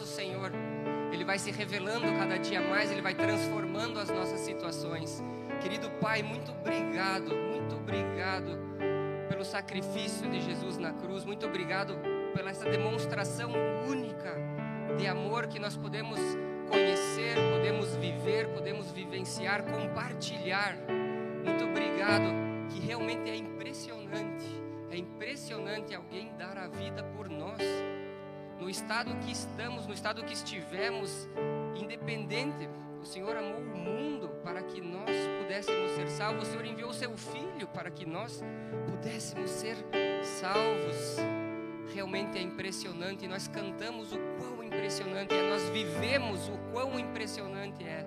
nosso Senhor, Ele vai se revelando cada dia mais, Ele vai transformando as nossas situações. Querido Pai, muito obrigado, muito obrigado pelo sacrifício de Jesus na cruz, muito obrigado pela essa demonstração única de amor que nós podemos conhecer, podemos viver, podemos vivenciar, compartilhar. Muito obrigado, que realmente é impressionante, é impressionante alguém dar a vida por nós. No estado que estamos, no estado que estivemos, independente, o Senhor amou o mundo para que nós pudéssemos ser salvos. O Senhor enviou o seu Filho para que nós pudéssemos ser salvos. Realmente é impressionante. Nós cantamos o quão impressionante é, nós vivemos o quão impressionante é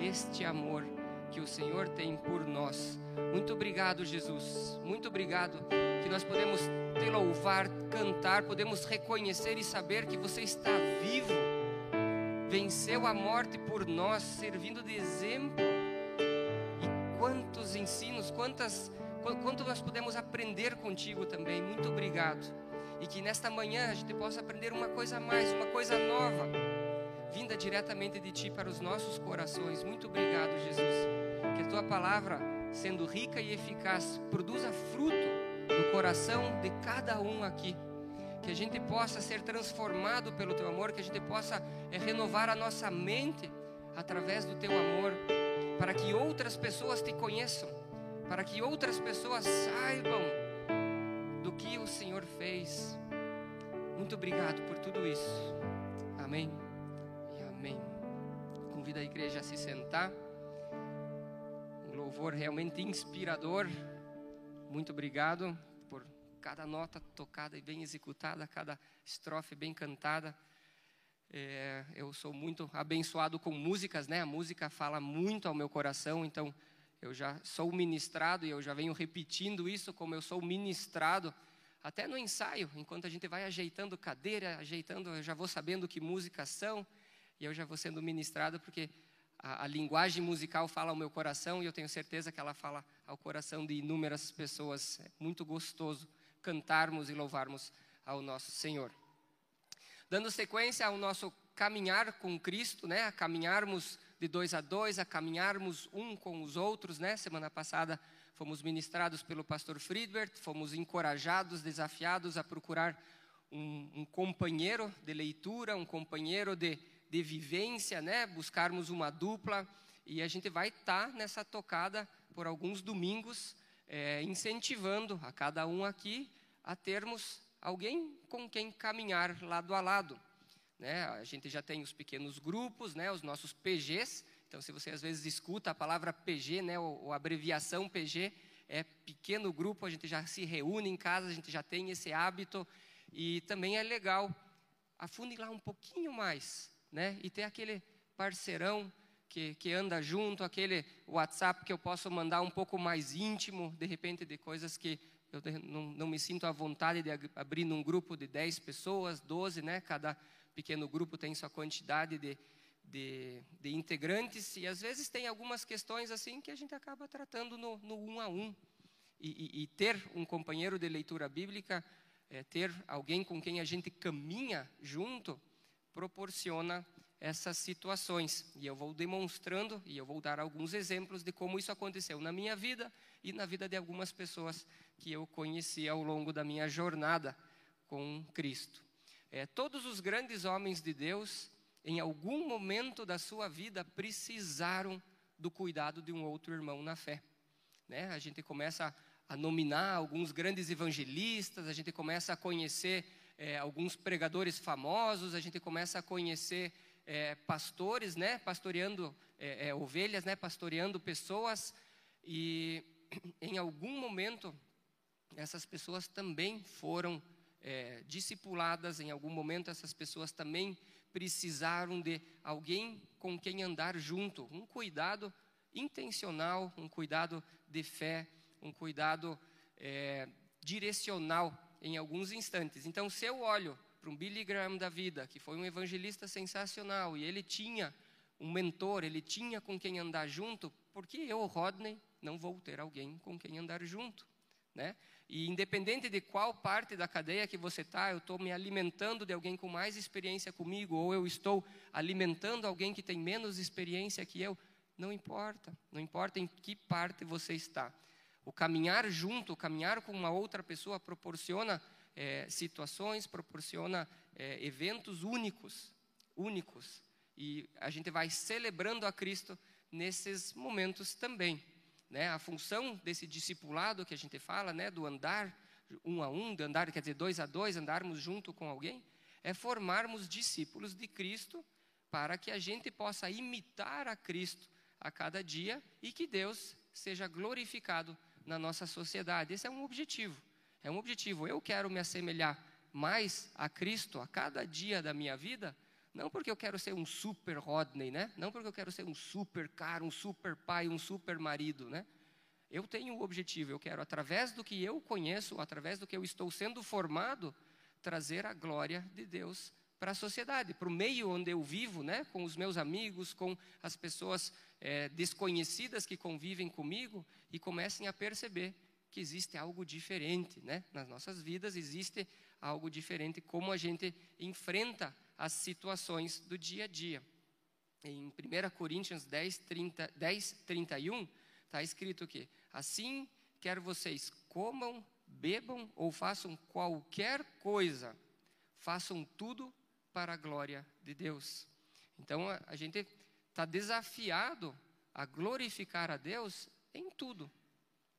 este amor que o Senhor tem por nós. Muito obrigado, Jesus. Muito obrigado que nós podemos te louvar, cantar, podemos reconhecer e saber que você está vivo. Venceu a morte por nós, servindo de exemplo. E quantos ensinos, quantas quanto nós podemos aprender contigo também. Muito obrigado. E que nesta manhã a gente possa aprender uma coisa a mais, uma coisa nova, vinda diretamente de ti para os nossos corações. Muito obrigado, Jesus. Que a tua palavra, sendo rica e eficaz, produza fruto no coração de cada um aqui. Que a gente possa ser transformado pelo teu amor, que a gente possa é, renovar a nossa mente através do teu amor, para que outras pessoas te conheçam, para que outras pessoas saibam do que o Senhor fez. Muito obrigado por tudo isso. Amém amém. Convido a igreja a se sentar. Um louvor realmente inspirador. Muito obrigado por cada nota tocada e bem executada, cada estrofe bem cantada. É, eu sou muito abençoado com músicas, né? A música fala muito ao meu coração, então eu já sou ministrado e eu já venho repetindo isso como eu sou ministrado até no ensaio, enquanto a gente vai ajeitando cadeira, ajeitando, eu já vou sabendo que músicas são e eu já vou sendo ministrado porque a, a, linguagem musical fala ao meu coração e eu tenho certeza que ela fala ao coração de inúmeras pessoas. É muito gostoso cantarmos e louvarmos ao nosso Senhor. Dando sequência ao nosso caminhar com Cristo, né? A caminharmos de dois a dois, a caminharmos um com os outros, né? Semana passada fomos ministrados pelo pastor Friedbert, fomos encorajados, desafiados a procurar um, um companheiro de leitura, um companheiro de de vivência, né? Buscarmos uma dupla e a gente vai estar tá nessa tocada por alguns domingos, é, incentivando a cada um aqui a termos alguém com quem caminhar lado a lado. Né? A gente já tem os pequenos grupos, né? Os nossos PGs. Então, se você às vezes escuta a palavra PG, né? Ou, abreviação PG, é pequeno grupo. A gente já se reúne em casa, a gente já tem esse hábito e também é legal afunde lá um pouquinho mais né? E ter aquele parceirão que, que anda junto, aquele WhatsApp que eu posso mandar um pouco mais íntimo, de repente, de coisas que eu não, não me sinto à vontade de abrir num grupo de 10 pessoas, 12, né? Cada pequeno grupo tem sua quantidade de, de, de, integrantes e às vezes tem algumas questões assim que a gente acaba tratando no, no um a um. E, e, e ter um companheiro de leitura bíblica, é, ter alguém com quem a gente caminha junto, proporciona essas situações. E eu vou demonstrando e eu vou dar alguns exemplos de como isso aconteceu na minha vida e na vida de algumas pessoas que eu conheci ao longo da minha jornada com Cristo. É, todos os grandes homens de Deus, em algum momento da sua vida, precisaram do cuidado de um outro irmão na fé. Né? A gente começa a nominar alguns grandes evangelistas, a gente começa a conhecer é, alguns pregadores famosos, a gente começa a conhecer é, pastores, né, pastoreando é, é ovelhas, né, pastoreando pessoas, e em algum momento essas pessoas também foram é, discipuladas, em algum momento essas pessoas também precisaram de alguém com quem andar junto, um cuidado intencional, um cuidado de fé, um cuidado é, direcional em alguns instantes. Então, se eu olho para um Billy Graham da vida, que foi um evangelista sensacional, e ele tinha um mentor, ele tinha com quem andar junto, por que eu, Rodney, não vou ter alguém com quem andar junto? né? E independente de qual parte da cadeia que você está, eu estou me alimentando de alguém com mais experiência comigo, ou eu estou alimentando alguém que tem menos experiência que eu, não importa, não importa em que parte você está. O caminhar junto, o caminhar com uma outra pessoa proporciona é, situações, proporciona é, eventos únicos, únicos. E a gente vai celebrando a Cristo nesses momentos também. Né? A função desse discipulado que a gente fala, né, do andar um a um, de andar, quer dizer, dois a dois, andarmos junto com alguém, é formarmos discípulos de Cristo para que a gente possa imitar a Cristo a cada dia e que Deus seja glorificado na nossa sociedade. Esse é um objetivo. É um objetivo. Eu quero me assemelhar mais a Cristo a cada dia da minha vida, não porque eu quero ser um super Rodney, né? Não porque eu quero ser um super cara, um super pai, um super marido, né? Eu tenho um objetivo, eu quero, através do que eu conheço, através do que eu estou sendo formado, trazer a glória de Deus para a sociedade, para o meio onde eu vivo, né? com os meus amigos, com as pessoas é, desconhecidas que convivem comigo e comecem a perceber que existe algo diferente né? nas nossas vidas, existe algo diferente, como a gente enfrenta as situações do dia a dia. Em 1 Coríntios 10, 30, 10 31, está escrito que assim quer vocês comam, bebam ou façam qualquer coisa, façam tudo para a glória de Deus. Então a, gente está desafiado a glorificar a Deus em tudo.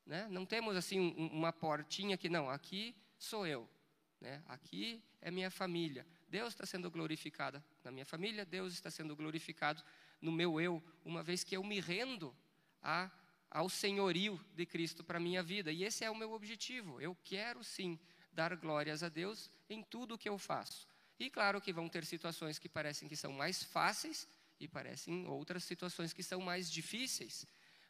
Né? Não temos assim um, uma portinha que não, aqui sou eu, né? aqui é minha família, Deus está sendo glorificado na minha família, Deus está sendo glorificado no meu eu, uma vez que eu me rendo a, ao senhorio de Cristo para a minha vida. E esse é o meu objetivo. Eu quero sim dar glórias a Deus em tudo o que eu faço. E claro que vão ter situações que parecem que são mais fáceis e parecem outras situações que são mais difíceis,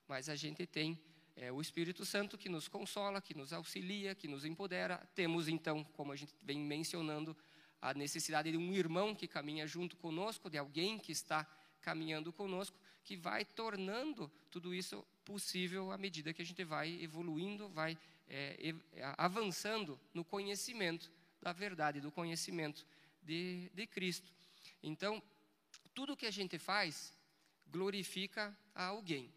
mas a gente tem é, o Espírito Santo que nos consola, que nos auxilia, que nos empodera. Temos então, como a gente vem mencionando, a necessidade de um irmão que caminha junto conosco, de alguém que está caminhando conosco, que vai tornando tudo isso possível à medida que a gente vai evoluindo, vai é, avançando no conhecimento da verdade, do conhecimento de, de Cristo. Então, tudo que a gente faz glorifica a alguém.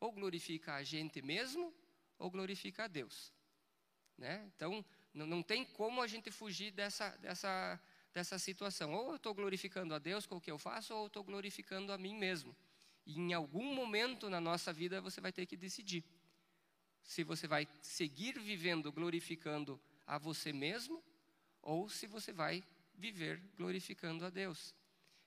Ou glorifica a gente mesmo, ou glorifica a Deus. Né? Então, não, não tem como a gente fugir dessa, dessa, dessa situação. Ou eu estou glorificando a Deus com o que eu faço, ou eu estou glorificando a mim mesmo. E em algum momento na nossa vida você vai ter que decidir se você vai seguir vivendo glorificando a você mesmo ou se você vai viver glorificando a Deus.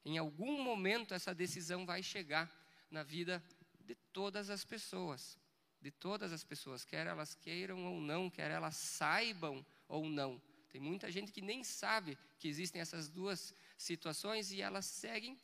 Em algum momento essa decisão vai chegar na vida de todas as pessoas, de todas as pessoas, quer elas queiram ou não, quer elas saibam ou não. Tem muita gente que nem sabe que existem essas duas situações e elas seguem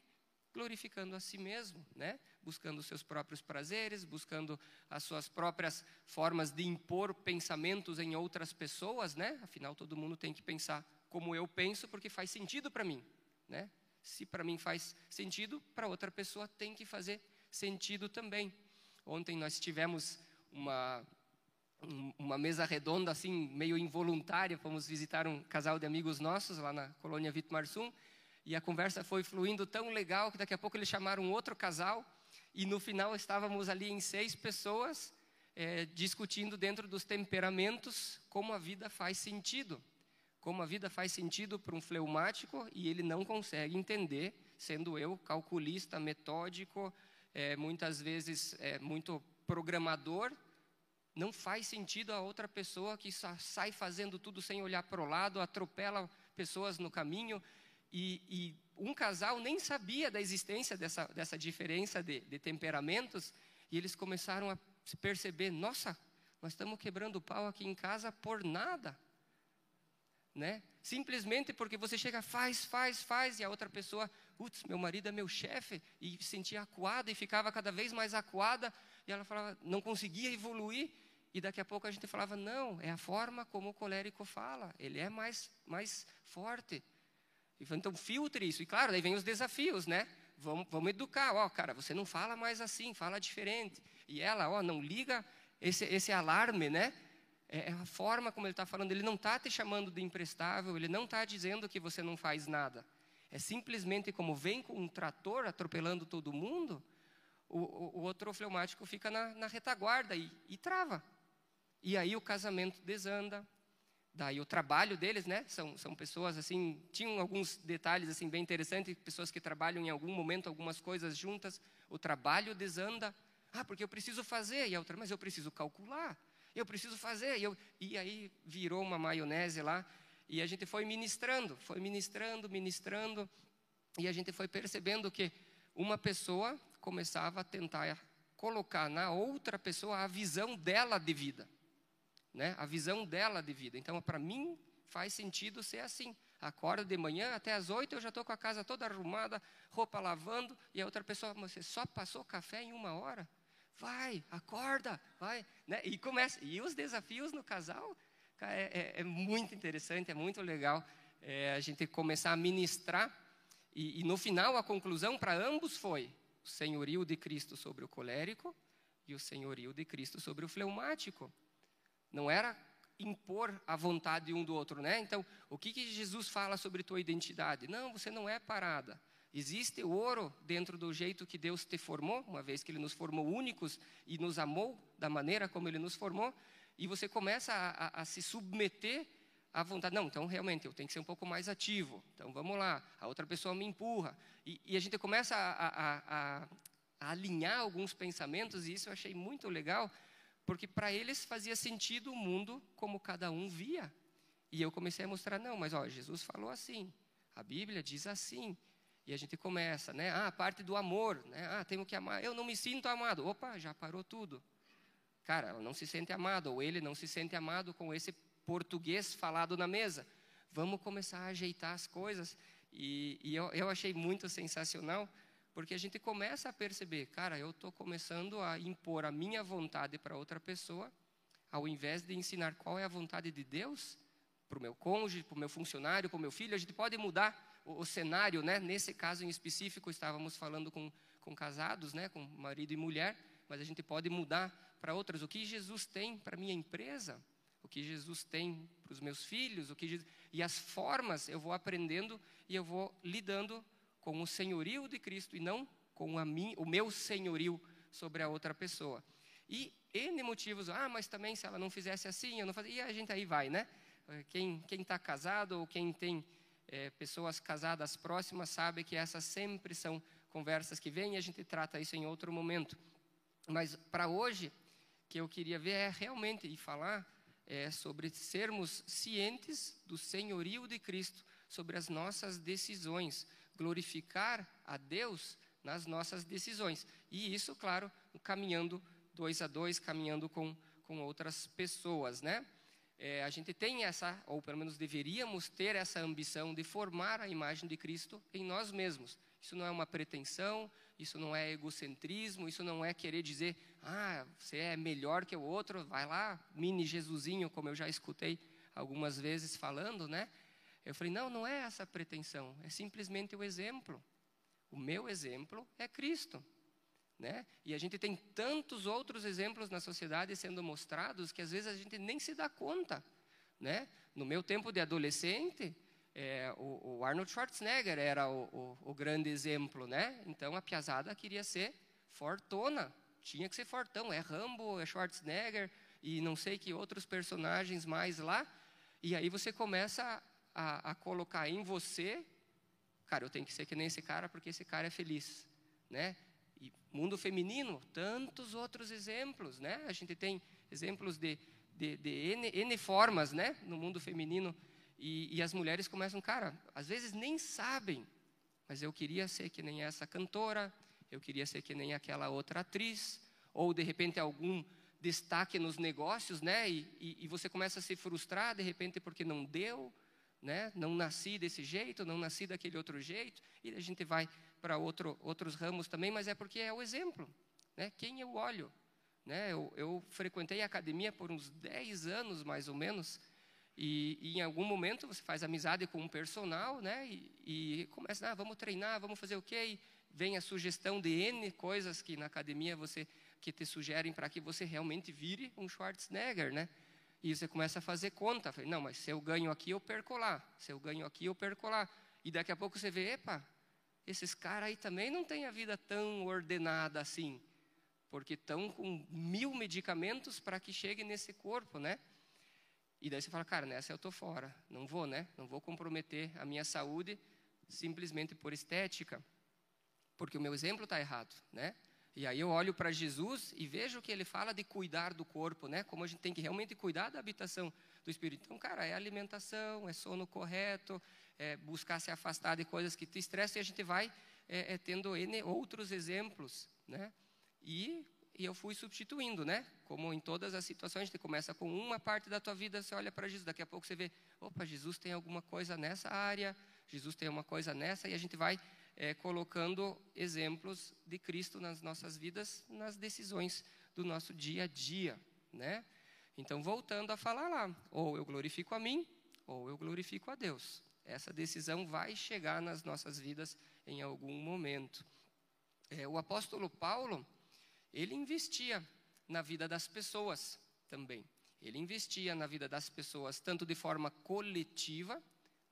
glorificando a si mesmo, né? Buscando os seus próprios prazeres, buscando as suas próprias formas de impor pensamentos em outras pessoas, né? Afinal, todo mundo tem que pensar como eu penso porque faz sentido para mim, né? Se para mim faz sentido, para outra pessoa tem que fazer sentido também. Ontem nós tivemos uma uma mesa redonda, assim, meio involuntária. Fomos visitar um casal de amigos nossos lá na colônia Vitmarsum. E a conversa foi fluindo tão legal que daqui a pouco eles chamaram outro casal. E no final estávamos ali em seis pessoas é, discutindo dentro dos temperamentos como a vida faz sentido. Como a vida faz sentido para um fleumático e ele não consegue entender, sendo eu calculista, metódico, é, muitas vezes é, muito programador, não faz sentido a outra pessoa que sai fazendo tudo sem olhar para o lado, atropela pessoas no caminho. E, e, um casal nem sabia da existência dessa, dessa diferença de, de temperamentos, e eles começaram a perceber: nossa, nós estamos quebrando pau aqui em casa por nada. Né? Simplesmente porque você chega, faz, faz, faz, e a outra pessoa, putz, meu marido é meu chefe, e sentia acuada e ficava cada vez mais acuada, e ela falava, não conseguia evoluir, e daqui a pouco a gente falava, não, é a forma como o colérico fala, ele é mais, mais forte. Então filtre isso. E claro, daí vem os desafios, né? Vamos, vamos educar, ó, cara, você não fala mais assim, fala diferente. E ela, ó, não liga esse, esse alarme, né? É, é a forma como ele está falando. Ele não está te chamando de imprestável, ele não está dizendo que você não faz nada. É simplesmente como vem com um trator atropelando todo mundo, o, o, o outro fleumático fica na, na retaguarda e, e trava. E aí o casamento desanda, Daí o trabalho deles, né? São, são pessoas assim, tinham alguns detalhes assim bem interessantes, pessoas que trabalham em algum momento algumas coisas juntas, o trabalho desanda. Ah, porque eu preciso fazer, e a outra, mas eu preciso calcular. Eu preciso fazer, e, eu, e aí virou uma maionese lá, e a gente foi ministrando, foi ministrando, ministrando, e a gente foi percebendo que uma pessoa começava a tentar colocar na outra pessoa a visão dela de vida né? a visão dela de vida. Então, para mim, faz sentido ser assim. Acorda de manhã, até às oito eu já estou com a casa toda arrumada, roupa lavando, e a outra pessoa, você só passou café em uma hora? Vai, acorda, vai. Né? E começa. E os desafios no casal é, é, é muito interessante, é muito legal é, a gente começar a ministrar. E, e no final, a conclusão para ambos foi o senhorio de Cristo sobre o colérico e o senhorio de Cristo sobre o fleumático. Não era impor a vontade um do outro, né? Então, o que, que Jesus fala sobre tua identidade? Não, você não é parada. Existe ouro dentro do jeito que Deus te formou, uma vez que Ele nos formou únicos e nos amou da maneira como Ele nos formou, e você começa a, a, a se submeter à vontade. Não, então realmente eu tenho que ser um pouco mais ativo. Então vamos lá, a outra pessoa me empurra. E, e a gente começa a, a alinhar alguns pensamentos, e isso eu achei muito legal, porque para eles fazia sentido o mundo como cada um via. E eu comecei a mostrar, não, mas ó, Jesus falou assim, a Bíblia diz assim. E a gente começa, né? Ah, a parte do amor, né? Ah, temos que amar. Eu não me sinto amado. Opa, já parou tudo. Cara, ela não se sente amado, ou ele não se sente amado com esse português falado na mesa. Vamos começar a ajeitar as coisas. E, e eu, eu achei muito sensacional, porque a gente começa a perceber, cara, eu estou começando a impor a minha vontade para outra pessoa, ao invés de ensinar qual é a vontade de Deus para o meu cônjuge, para o meu funcionário, para o meu filho. A gente pode mudar o, o, cenário, né? Nesse caso em específico, estávamos falando com, com casados, né? Com marido e mulher, mas a gente pode mudar para outras. O que Jesus tem para minha empresa? O que Jesus tem para os meus filhos? O que Jesus... E as formas eu vou aprendendo e eu vou lidando com o senhorio de Cristo e não com a mim, o meu senhorio sobre a outra pessoa. E N motivos, ah, mas também se ela não fizesse assim, eu não fazia. E a gente aí vai, né? Quem está casado ou quem tem é, pessoas casadas próximas sabe que essas sempre são conversas que vêm e a gente trata isso em outro momento. Mas para hoje, que eu queria ver é realmente e falar é, sobre sermos cientes do senhorio de Cristo sobre as nossas decisões, glorificar a Deus nas nossas decisões. E isso, claro, caminhando dois a dois, caminhando com, com outras pessoas, né? É, a gente tem essa, ou pelo menos deveríamos ter essa ambição de formar a imagem de Cristo em nós mesmos. Isso não é uma pretensão, isso não é egocentrismo, isso não é querer dizer, ah, você é melhor que o outro, vai lá, mini Jesusinho, como eu já escutei algumas vezes falando, né? Eu falei: não, não é essa pretensão, é simplesmente o exemplo. O meu exemplo é Cristo. Né? E a gente tem tantos outros exemplos na sociedade sendo mostrados que às vezes a gente nem se dá conta. Né? No meu tempo de adolescente, é, o, o, Arnold Schwarzenegger era o, o, o, grande exemplo. Né? Então a piazada queria ser fortona, tinha que ser fortão. É Rambo, é Schwarzenegger e não sei que outros personagens mais lá. E aí você começa a, a colocar em você, cara, eu tenho que ser que nem esse cara porque esse cara é feliz, né? E mundo feminino, tantos outros exemplos, né? A gente tem exemplos de, de, de N, N formas, né? No mundo feminino. E, e, as mulheres começam, cara, às vezes nem sabem, mas eu queria ser que nem essa cantora, eu queria ser que nem aquela outra atriz, ou de repente algum destaque nos negócios, né? E, e, e você começa a se frustrar de repente porque não deu, né? Não nasci desse jeito, não nasci daquele outro jeito, e a gente vai para outro, outros ramos também, mas é porque é o exemplo, né? Quem eu olho, né? Eu, eu frequentei a academia por uns 10 anos, mais ou menos, e, e, em algum momento você faz amizade com um personal, né? E, e começa, ah, vamos treinar, vamos fazer o quê? E vem a sugestão de N coisas que na academia você que te sugerem para que você realmente vire um Schwarzenegger, né? E você começa a fazer conta. Não, mas se eu ganho aqui, eu perco lá. Se eu ganho aqui, eu perco lá. E daqui a pouco você vê, epa, esses caras aí também não têm a vida tão ordenada assim. Porque estão com mil medicamentos para que chegue nesse corpo, né? E daí você fala, cara, nessa eu estou fora. Não vou, né? Não vou comprometer a minha saúde simplesmente por estética. Porque o meu exemplo está errado, né? E aí eu olho para Jesus e vejo que ele fala de cuidar do corpo, né? Como a gente tem que realmente cuidar da habitação do espírito. Então, cara, é alimentação, é sono correto, é buscar se afastar de coisas que te estressam e a gente vai é, é, tendo N outros exemplos, né? E, e eu fui substituindo, né? Como em todas as situações, a gente começa com uma parte da tua vida, você olha para Jesus, daqui a pouco você vê, opa, Jesus tem alguma coisa nessa área, Jesus tem uma coisa nessa, e a gente vai é, colocando exemplos de Cristo nas nossas vidas, nas decisões do nosso dia a dia, né? Então, voltando a falar lá, ou eu glorifico a mim, ou eu glorifico a Deus. Essa decisão vai chegar nas nossas vidas em algum momento. É, o apóstolo Paulo, ele investia na vida das pessoas também. Ele investia na vida das pessoas tanto de forma coletiva,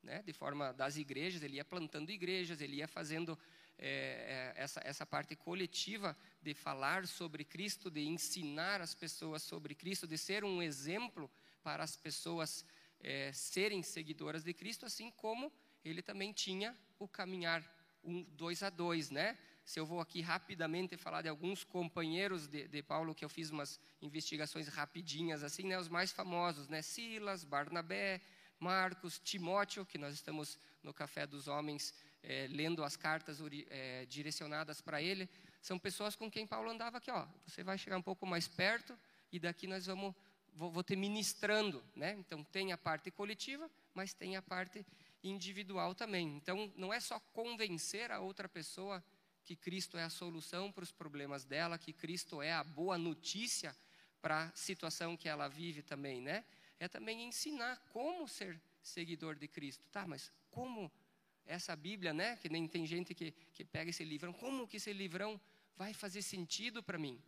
né, de forma das igrejas, ele ia plantando igrejas, ele ia fazendo é, é, essa, essa parte coletiva de falar sobre Cristo, de ensinar as pessoas sobre Cristo, de ser um exemplo para as pessoas é, serem seguidoras de Cristo, assim como ele também tinha o caminhar um, dois a dois, né? Se eu vou aqui rapidamente falar de alguns companheiros de, de Paulo, que eu fiz umas investigações rapidinhas, assim, né? Os mais famosos, né? Silas, Barnabé, Marcos, Timóteo, que nós estamos no Café dos Homens é, lendo as cartas é, direcionadas para ele, são pessoas com quem Paulo andava aqui, ó. Você vai chegar um pouco mais perto e daqui nós vamos vou, vou ter ministrando, né? Então tem a parte coletiva, mas tem a parte individual também. Então não é só convencer a outra pessoa que Cristo é a solução para os problemas dela, que Cristo é a boa notícia para a situação que ela vive também, né? é também ensinar como ser seguidor de Cristo. Tá, mas como essa Bíblia, né? Que nem tem gente que, que pega esse livrão, como que esse livrão vai fazer sentido para mim?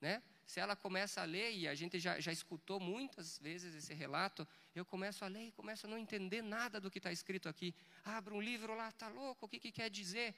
Né? Se ela começa a ler, e a gente já, já escutou muitas vezes esse relato, eu começo a ler e começo a não entender nada do que está escrito aqui. Abre um livro lá, tá louco, o que, que quer dizer?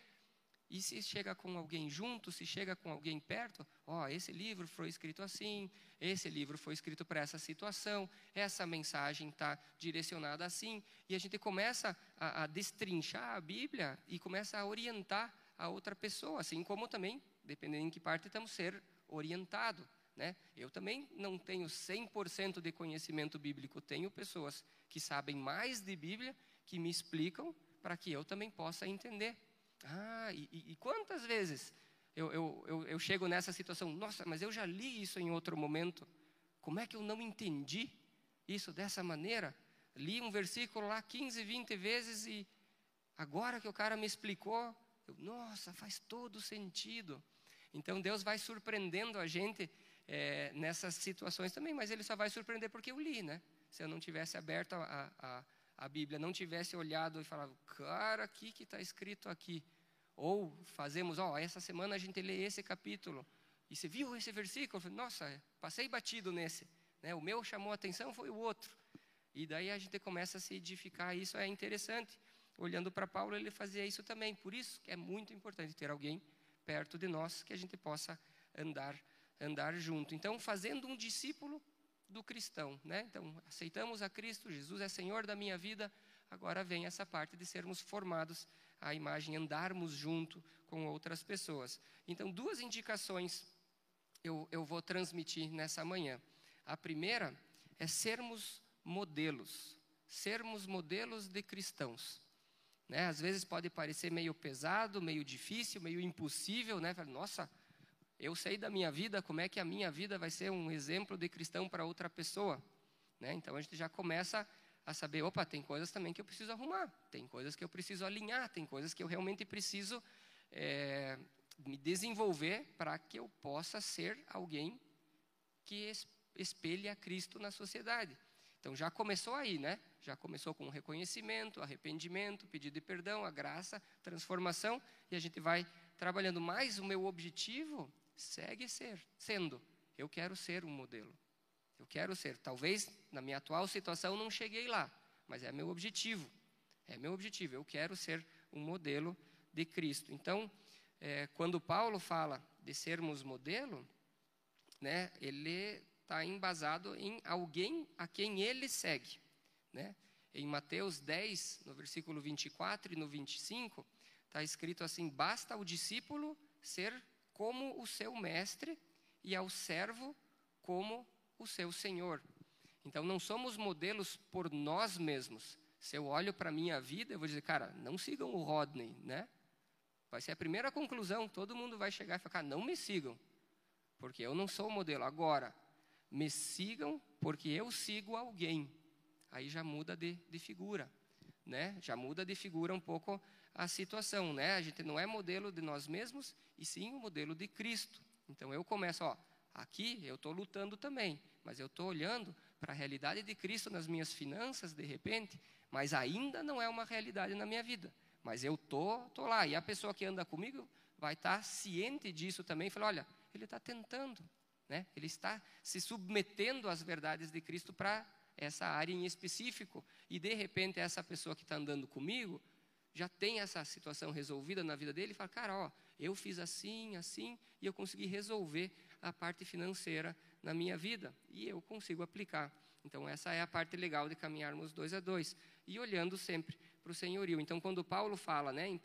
E se chega com alguém junto, se chega com alguém perto, ó, oh, esse livro foi escrito assim, esse livro foi escrito para essa situação, essa mensagem está direcionada assim, e a gente começa a, a, destrinchar a Bíblia e começa a orientar a outra pessoa, assim como também, dependendo em que parte estamos ser orientado. Né? Eu também não tenho 100% de conhecimento bíblico, tenho pessoas que sabem mais de Bíblia, que me explicam para que eu também possa entender. Ah, e, e quantas vezes eu, eu, eu, eu chego nessa situação? Nossa, mas eu já li isso em outro momento. Como é que eu não entendi isso dessa maneira? Li um versículo lá 15, 20 vezes e agora que o cara me explicou, eu, nossa, faz todo sentido. Então Deus vai surpreendendo a gente é, nessas situações também, mas Ele só vai surpreender porque eu li, né? Se eu não tivesse aberto a, a, a Bíblia, não tivesse olhado e falado, cara, o que está escrito aqui? Ou fazemos, ó, essa semana a gente lê esse capítulo. E você viu esse versículo? Nossa, passei batido nesse. Né? O meu chamou a atenção, foi o outro. E daí a gente começa a se edificar. Isso é interessante. Olhando para Paulo, ele fazia isso também. Por isso que é muito importante ter alguém perto de nós que a gente possa andar andar junto. Então, fazendo um discípulo do cristão, né? Então, aceitamos a Cristo, Jesus é Senhor da minha vida. Agora vem essa parte de sermos formados à imagem, andarmos junto com outras pessoas. Então, duas indicações eu, eu vou transmitir nessa manhã. A primeira é sermos modelos, sermos modelos de cristãos. Né? Às vezes pode parecer meio pesado, meio difícil, meio impossível, né? Nossa, eu sei da minha vida, como é que a minha vida vai ser um exemplo de cristão para outra pessoa. Né? Então a gente já começa a saber, opa, tem coisas também que eu preciso arrumar, tem coisas que eu preciso alinhar, tem coisas que eu realmente preciso é, me desenvolver para que eu possa ser alguém que espelhe a Cristo na sociedade. Então já começou aí, né? Já começou com reconhecimento, arrependimento, pedido de perdão, a graça, transformação, e a gente vai trabalhando mais o meu objetivo segue ser, sendo, eu quero ser um modelo. Eu quero ser. Talvez na minha atual situação não cheguei lá, mas é meu objetivo. É meu objetivo. Eu quero ser um modelo de Cristo. Então, é, quando Paulo fala de sermos modelo, né, ele está embasado em alguém a quem ele segue. Né? Em Mateus 10, no versículo 24 e no 25, está escrito assim: Basta ao discípulo ser como o seu mestre e ao servo como o seu senhor. Então não somos modelos por nós mesmos. Se eu olho para a minha vida, eu vou dizer, cara, não sigam o Rodney, né? Vai ser a primeira conclusão, todo mundo vai chegar e falar, não me sigam, porque eu não sou o modelo. Agora, me sigam porque eu sigo alguém. Aí já muda de, de figura, né? Já muda de figura um pouco a situação, né? A gente não é modelo de nós mesmos, e sim o modelo de Cristo. Então eu começo, ó, aqui eu estou lutando também, mas eu estou olhando para a realidade de Cristo nas minhas finanças, de repente, mas ainda não é uma realidade na minha vida. Mas eu tô, tô lá. E a pessoa que anda comigo vai estar tá ciente disso também. Fala, olha, ele está tentando, né? Ele está se submetendo às verdades de Cristo para essa área em específico. E de repente essa pessoa que está andando comigo já tem essa situação resolvida na vida dele. E fala, cara, ó, eu fiz assim, assim, e eu consegui resolver a parte financeira na minha vida e eu consigo aplicar. Então essa é a parte legal de caminharmos dois a dois e olhando sempre para o senhorio. Então, quando Paulo fala né, em 1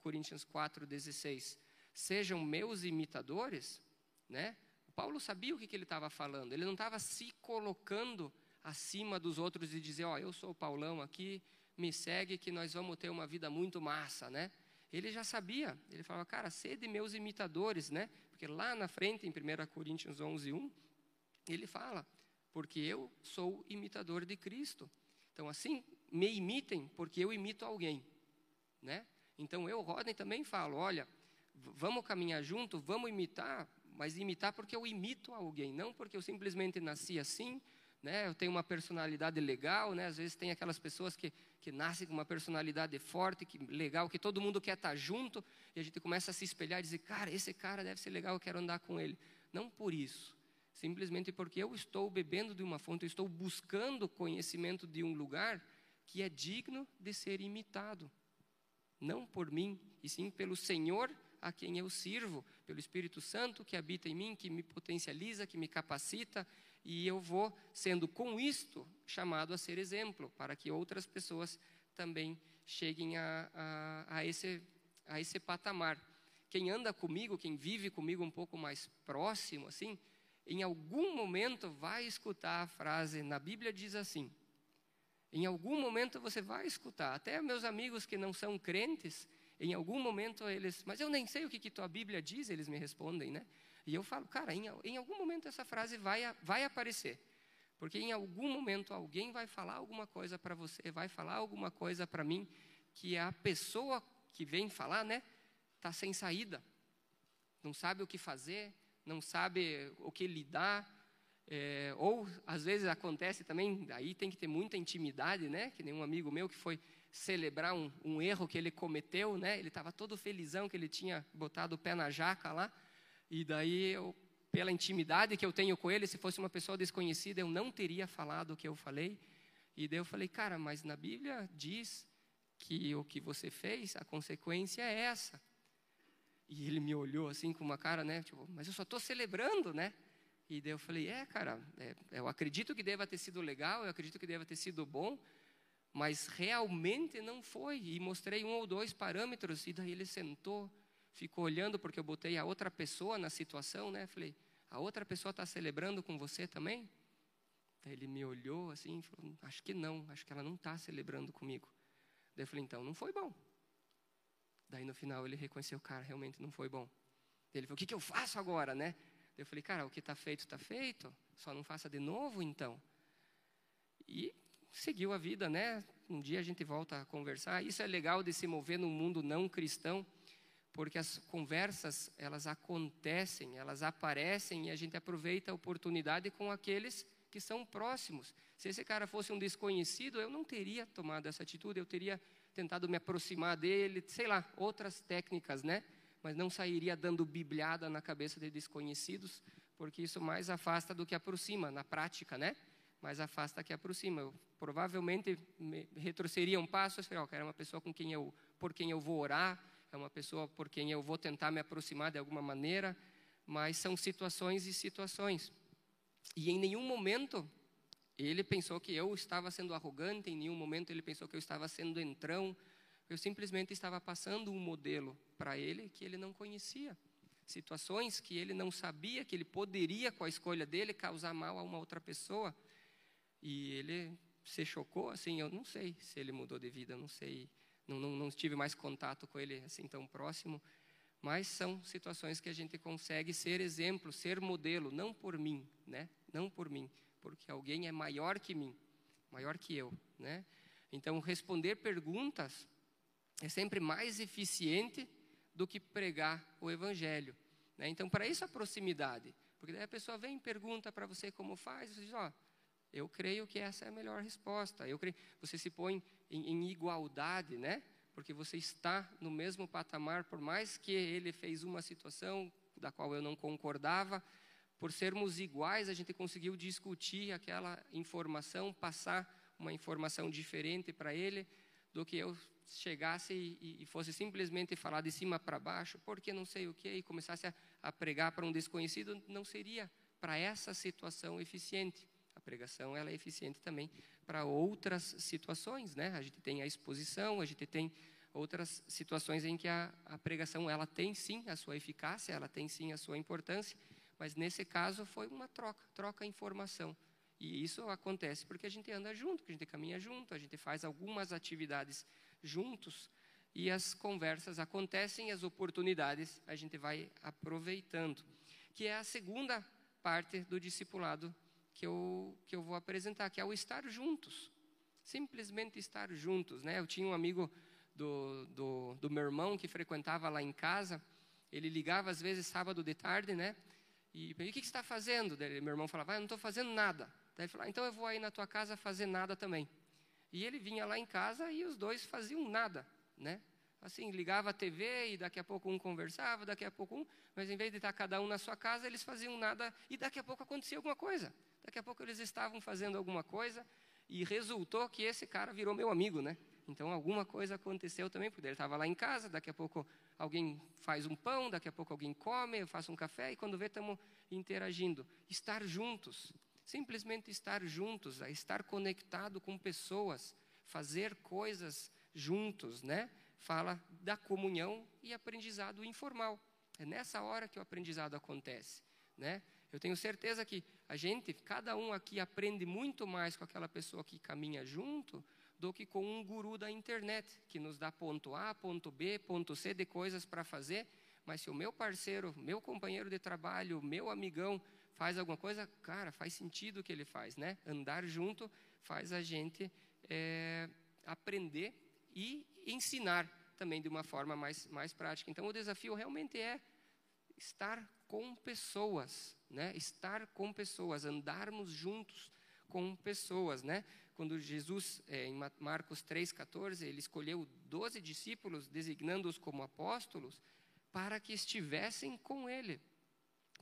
Coríntios 4,16, sejam meus imitadores, né, Paulo sabia o que, que ele estava falando, ele não estava se colocando acima dos outros e dizer, ó, eu sou o Paulão aqui, me segue que nós vamos ter uma vida muito massa, né? Ele já sabia, ele falava, cara, sede meus imitadores, né? Porque lá na frente, em 1 Coríntios 11, 1, ele fala, porque eu sou imitador de Cristo. Então, assim, me imitem, porque eu imito alguém. Né? Então, eu, Rodney, também falo: olha, vamos caminhar junto, vamos imitar, mas imitar porque eu imito alguém, não porque eu simplesmente nasci assim. Né? Eu tenho uma personalidade legal, né? Às vezes tem aquelas pessoas que, que nascem com uma personalidade forte, que legal, que todo mundo quer estar junto, e a gente começa a se espelhar e dizer, cara, esse cara deve ser legal, eu quero andar com ele. Não por isso, simplesmente porque eu estou bebendo de uma fonte, eu estou buscando conhecimento de um lugar que é digno de ser imitado. Não por mim, e sim pelo Senhor a quem eu sirvo, pelo Espírito Santo que habita em mim, que me potencializa, que me capacita, e eu vou sendo com isto chamado a ser exemplo, para que outras pessoas também cheguem a, a, a, esse, a esse patamar. Quem anda comigo, quem vive comigo um pouco mais próximo, assim, em algum momento vai escutar a frase, na Bíblia diz assim, em algum momento você vai escutar, até meus amigos que não são crentes, em algum momento eles, mas eu nem sei o que, que tua Bíblia diz, eles me respondem, né? E eu falo, cara, em, em algum momento essa frase vai, vai aparecer, porque em algum momento alguém vai falar alguma coisa para você, vai falar alguma coisa para mim, que a pessoa que vem falar, né, está sem saída, não sabe o que fazer, não sabe o que lidar, é, ou às vezes acontece também, aí tem que ter muita intimidade, né? Que nem um amigo meu que foi celebrar um, um erro que ele cometeu, né? Ele estava todo felizão que ele tinha botado o pé na jaca lá, e daí eu, pela intimidade que eu tenho com ele, se fosse uma pessoa desconhecida, eu não teria falado o que eu falei. E daí eu falei, cara, mas na Bíblia diz que o que você fez, a consequência é essa. E ele me olhou assim com uma cara, né? Tipo, mas eu só estou celebrando, né? E daí eu falei, é, cara, é, eu acredito que deva ter sido legal, eu acredito que deva ter sido bom, mas realmente não foi. E mostrei um ou dois parâmetros, e daí ele sentou, ficou olhando, porque eu botei a outra pessoa na situação, né? Falei, a outra pessoa está celebrando com você também? Daí ele me olhou assim, falou, acho que não, acho que ela não está celebrando comigo. Daí eu falei, então não foi bom. Daí no final ele reconheceu, cara, realmente não foi bom. Daí ele falou, o que, que eu faço agora, né? Daí eu falei, cara, o que está feito, está feito, só não faça de novo então. E seguiu a vida, né? Um dia a gente volta a conversar. Isso é legal de se mover num mundo não cristão, porque as conversas, elas acontecem, elas aparecem e a gente aproveita a oportunidade com aqueles que são próximos. Se esse cara fosse um desconhecido, eu não teria tomado essa atitude, eu teria tentado me aproximar dele, sei lá, outras técnicas, né? Mas não sairia dando bibliada na cabeça de desconhecidos, porque isso mais afasta do que aproxima, na prática, né? Mais afasta que aproxima. Eu provavelmente me retrocederia um passo e oh, é uma pessoa com quem eu, por quem eu vou orar, é uma pessoa por quem eu vou tentar me aproximar de alguma maneira, mas são situações e situações. E em nenhum momento ele pensou que eu estava sendo arrogante, em nenhum momento ele pensou que eu estava sendo entrão. Eu simplesmente estava passando um modelo para ele que ele não conhecia. Situações que ele não sabia que ele poderia, com a escolha dele, causar mal a uma outra pessoa. E ele se chocou, assim, eu não sei se ele mudou de vida, não sei, não, não, não tive mais contato com ele assim tão próximo, mas são situações que a gente consegue ser exemplo, ser modelo, não por mim, né? Não por mim, porque alguém é maior que mim, maior que eu, né? Então, responder perguntas é sempre mais eficiente do que pregar o evangelho. Né? Então, para isso a proximidade, porque daí a pessoa vem e pergunta para você como faz, você diz, ó, oh, eu creio que essa é a melhor resposta. Eu creio, você se põe em, em igualdade, né? Porque você está no mesmo patamar, por mais que ele fez uma situação da qual eu não concordava, por sermos iguais, a gente conseguiu discutir aquela informação, passar uma informação diferente para ele do que eu chegasse e, e, fosse simplesmente falar de cima para baixo, porque não sei o que, e começasse a, a pregar para um desconhecido, não seria para essa situação eficiente pregação ela é eficiente também para outras situações, né? A gente tem a exposição, a gente tem outras situações em que a, a pregação ela tem sim a sua eficácia, ela tem sim a sua importância, mas nesse caso foi uma troca, troca informação. E isso acontece porque a gente anda junto, a gente caminha junto, a gente faz algumas atividades juntos e as conversas acontecem, as oportunidades a gente vai aproveitando, que é a segunda parte do discipulado que eu, que eu vou apresentar, que é o estar juntos. Simplesmente estar juntos. Né? Eu tinha um amigo do, do, do meu irmão que frequentava lá em casa. Ele ligava às vezes sábado de tarde, né? E, e o que, que você está fazendo? Daí, meu irmão falava, ah, eu não estou fazendo nada. Daí ele falava, ah, então eu vou aí na tua casa fazer nada também. E ele vinha lá em casa e os dois faziam nada, né? Assim, ligava a TV e daqui a pouco um conversava, daqui a pouco um, mas em vez de estar cada um na sua casa, eles faziam nada e daqui a pouco acontecia alguma coisa. Daqui a pouco eles estavam fazendo alguma coisa e resultou que esse cara virou meu amigo, né? Então alguma coisa aconteceu também, porque ele estava lá em casa, daqui a pouco alguém faz um pão, daqui a pouco alguém come, eu faço um café e quando vê estamos interagindo. Estar juntos, simplesmente estar juntos, estar conectado com pessoas, fazer coisas juntos, né? Fala da comunhão e aprendizado informal. É nessa hora que o aprendizado acontece, né? Eu tenho certeza que a gente, cada um aqui aprende muito mais com aquela pessoa que caminha junto do que com um guru da internet, que nos dá ponto A, ponto B, ponto C de coisas para fazer. Mas se o meu parceiro, meu companheiro de trabalho, meu amigão faz alguma coisa, cara, faz sentido o que ele faz, né? Andar junto faz a gente é, aprender e ensinar também de uma forma mais, mais prática. Então, o desafio realmente é estar com pessoas, né? Estar com pessoas, andarmos juntos com pessoas, né? Quando Jesus, é, em Marcos 3,14, ele escolheu doze discípulos, designando-os como apóstolos, para que estivessem com ele,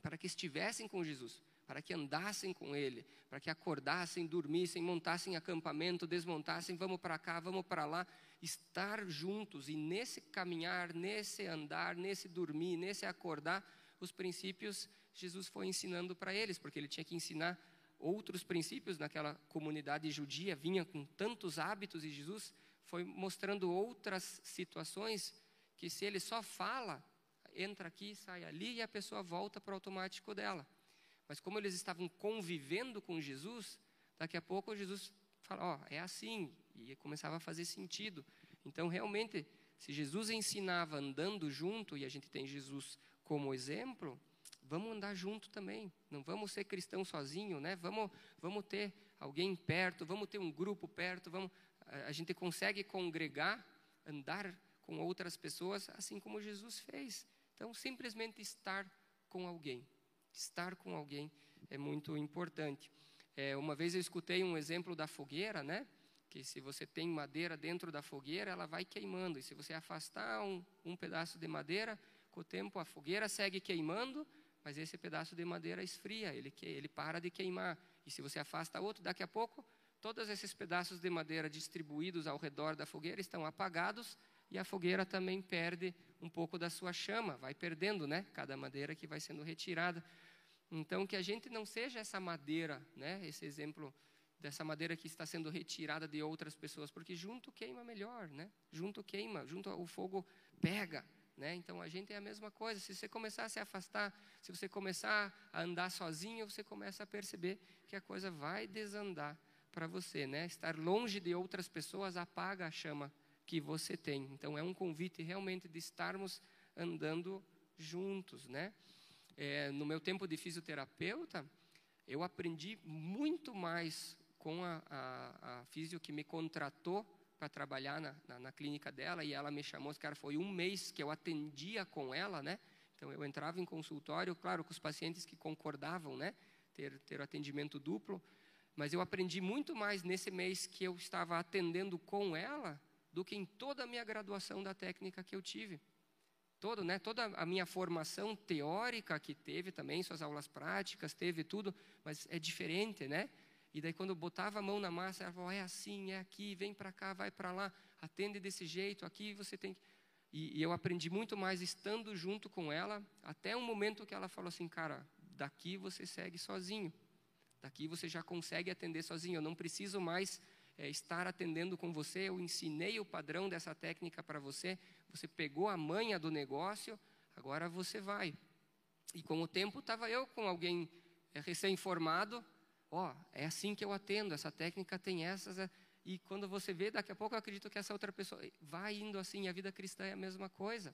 para que estivessem com Jesus, para que andassem com ele, para que acordassem, dormissem, montassem acampamento, desmontassem, vamos para cá, vamos para lá, estar juntos e nesse caminhar, nesse andar, nesse dormir, nesse acordar, os princípios Jesus foi ensinando para eles, porque ele tinha que ensinar outros princípios naquela comunidade judia, vinha com tantos hábitos e Jesus foi mostrando outras situações que se ele só fala, entra aqui, sai ali e a pessoa volta para o automático dela. Mas como eles estavam convivendo com Jesus, daqui a pouco Jesus fala, ó, oh, é assim, e começava a fazer sentido. Então, realmente, se Jesus ensinava andando junto, e a gente tem Jesus como exemplo, vamos andar junto também. Não vamos ser cristão sozinho, né? Vamos, vamos ter alguém perto, vamos ter um grupo perto, vamos, a, gente consegue congregar, andar com outras pessoas, assim como Jesus fez. Então, simplesmente estar com alguém, estar com alguém é muito importante. É, uma vez eu escutei um exemplo da fogueira, né? Que se você tem madeira dentro da fogueira, ela vai queimando. E se você afastar um, um pedaço de madeira, com o tempo a fogueira segue queimando, mas esse pedaço de madeira esfria, ele, ele para de queimar. E se você afasta outro, daqui a pouco, todos esses pedaços de madeira distribuídos ao redor da fogueira estão apagados e a fogueira também perde um pouco da sua chama, vai perdendo, né? Cada madeira que vai sendo retirada. Então, que a gente não seja essa madeira, né? Esse exemplo dessa madeira que está sendo retirada de outras pessoas, porque junto queima melhor, né? Junto queima, junto o fogo pega, né? Então a gente é a mesma coisa. Se você começar a se afastar, se você começar a andar sozinho, você começa a perceber que a coisa vai desandar para você, né? Estar longe de outras pessoas apaga a chama que você tem. Então é um convite realmente de estarmos andando juntos, né? É, no meu tempo de fisioterapeuta, eu aprendi muito mais com a, a, a fisio que me contratou para trabalhar na, na, na, clínica dela e ela me chamou, cara, foi um mês que eu atendia com ela, né? Então eu entrava em consultório, claro, com os pacientes que concordavam, né? Ter, ter o atendimento duplo, mas eu aprendi muito mais nesse mês que eu estava atendendo com ela do que em toda a minha graduação da técnica que eu tive. Todo, né, toda a minha formação teórica que teve também, suas aulas práticas, teve tudo, mas é diferente, né? E daí quando eu botava a mão na massa, ela falou, é assim, é aqui, vem para cá, vai para lá, atende desse jeito, aqui você tem que... E, e, eu aprendi muito mais estando junto com ela, até um momento que ela falou assim, cara, daqui você segue sozinho. Daqui você já consegue atender sozinho, eu não preciso mais é, estar atendendo com você, eu ensinei o padrão dessa técnica para você, você pegou a manha do negócio, agora você vai. E com o tempo estava eu com alguém é, recém-formado, ó, oh, é assim que eu atendo, essa técnica tem essas. É, e quando você vê, daqui a pouco eu acredito que essa outra pessoa vai indo assim, a vida cristã é a mesma coisa.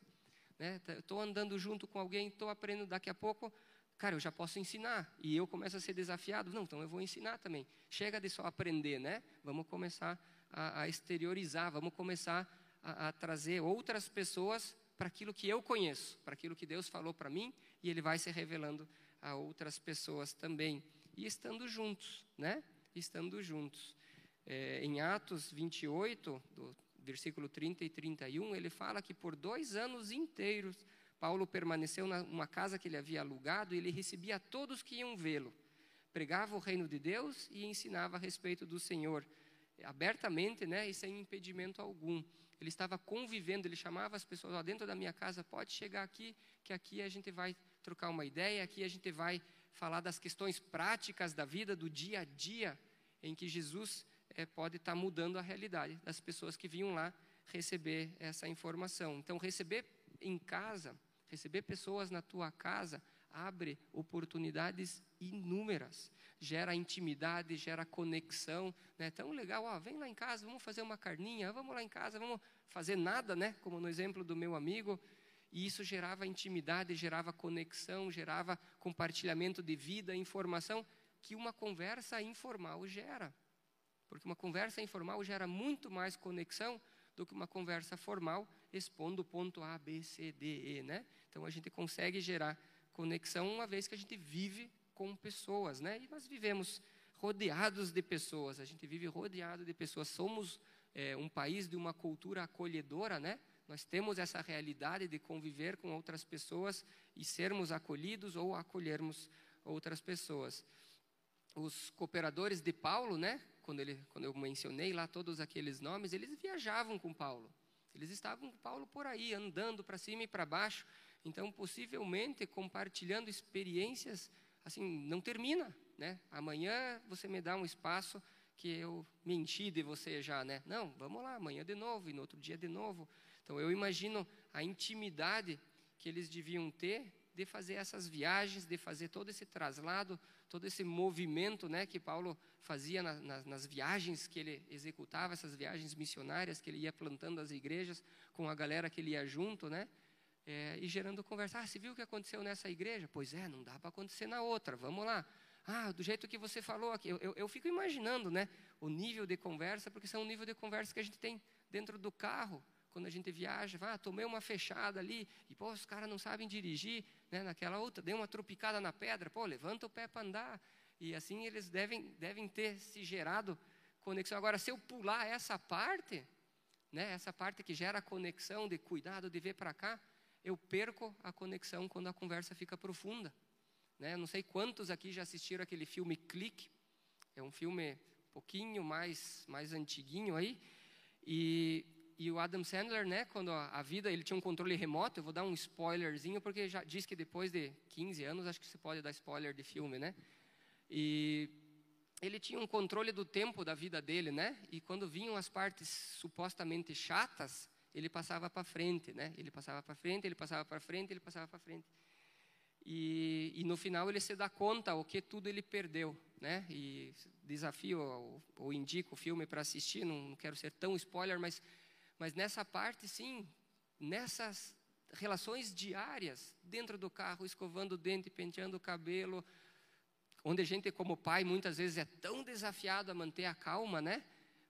Né? Estou andando junto com alguém, estou aprendendo, daqui a pouco, cara, eu já posso ensinar. E eu começo a ser desafiado. Não, então eu vou ensinar também. Chega de só aprender, né? Vamos começar a, a exteriorizar, vamos começar a, a trazer outras pessoas para aquilo que eu conheço, para aquilo que Deus falou para mim, e Ele vai se revelando a outras pessoas também e estando juntos, né? Estando juntos. É, em Atos 28, do versículo 30 e 31, ele fala que por dois anos inteiros Paulo permaneceu numa casa que ele havia alugado e ele recebia todos que iam vê-lo. Pregava o reino de Deus e ensinava a respeito do Senhor, abertamente né, e sem impedimento algum. Ele estava convivendo, ele chamava as pessoas, ó, dentro da minha casa, pode chegar aqui, que aqui a gente vai trocar uma ideia, aqui a gente vai falar das questões práticas da vida, do dia a dia, em que Jesus é, pode estar tá mudando a realidade das pessoas que vinham lá receber essa informação. Então, receber em casa, receber pessoas na tua casa, abre oportunidades inúmeras, gera intimidade, gera conexão, né? Tão legal, ó, vem lá em casa, vamos fazer uma carninha, vamos lá em casa, vamos fazer nada, né? Como no exemplo do meu amigo, e isso gerava intimidade, gerava conexão, gerava compartilhamento de vida, informação, que uma conversa informal gera. Porque uma conversa informal gera muito mais conexão do que uma conversa formal expondo o ponto A, B, C, D, E, né? Então a gente consegue gerar conexão uma vez que a gente vive com pessoas, né? E nós vivemos rodeados de pessoas, a gente vive rodeado de pessoas. Somos é, um país de uma cultura acolhedora, né? Nós temos essa realidade de conviver com outras pessoas e sermos acolhidos ou acolhermos outras pessoas. Os cooperadores de Paulo, né, quando, ele, quando eu mencionei lá todos aqueles nomes, eles viajavam com Paulo. Eles estavam com Paulo por aí, andando para cima e para baixo. Então, possivelmente, compartilhando experiências, assim, não termina, né? Amanhã você me dá um espaço que eu me enchi de você já, né? Não, vamos lá, amanhã de novo, e no outro dia de novo. Então eu imagino a intimidade que eles deviam ter de fazer essas viagens, de fazer todo esse traslado, todo esse movimento né, que Paulo fazia na, na, nas viagens que ele executava, essas viagens missionárias que ele ia plantando as igrejas com a galera que ele ia junto, né? É, e gerando conversa. Ah, você viu o que aconteceu nessa igreja? Pois é, não dá para acontecer na outra, vamos lá. Ah, do jeito que você falou aqui. Eu, eu, eu fico imaginando né, o nível de conversa, porque são o nível de conversa que a gente tem dentro do carro quando a gente viaja, ah, tomei uma fechada ali, e pô, os caras não sabem dirigir, né, naquela outra, dei uma tropicada na pedra, pô, levanta o pé para andar. E assim eles devem, devem ter se gerado conexão. Agora, se eu pular essa parte, né, essa parte que gera conexão, de cuidado, de ver para cá, eu perco a conexão quando a conversa fica profunda. Né? Não sei quantos aqui já assistiram aquele filme Clique. É um filme um pouquinho mais, mais antiguinho aí. E, e o Adam Sandler, né, quando a, vida, ele tinha um controle remoto, eu vou dar um spoilerzinho, porque já diz que depois de 15 anos, acho que você pode dar spoiler de filme, né? E ele tinha um controle do tempo da vida dele, né? E quando vinham as partes supostamente chatas, ele passava para frente, né? Ele passava para frente, ele passava para frente, ele passava para frente. E, e, no final ele se dá conta o que tudo ele perdeu, né? E desafio ou, ou indico o filme para assistir, não, não, quero ser tão spoiler, mas mas nessa parte sim, nessas relações diárias dentro do carro, escovando o dente, penteando o cabelo, onde a gente como pai muitas vezes é tão desafiado a manter a calma, né?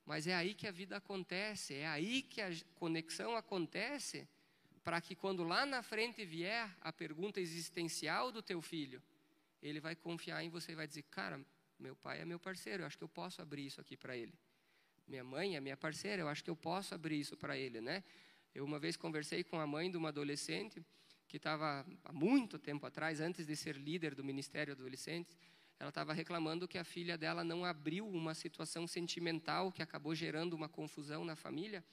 Mas é aí que a vida acontece, é aí que a conexão acontece para que quando lá na frente vier a pergunta existencial do teu filho, ele vai confiar em você e vai dizer: "Cara, meu pai é meu parceiro, eu acho que eu posso abrir isso aqui para ele. Minha mãe é minha parceira, eu acho que eu posso abrir isso para ele, né?" Eu uma vez conversei com a mãe de uma adolescente que estava há muito tempo atrás, antes de ser líder do Ministério Adolescentes, ela estava reclamando que a filha dela não abriu uma situação sentimental que acabou gerando uma confusão na família.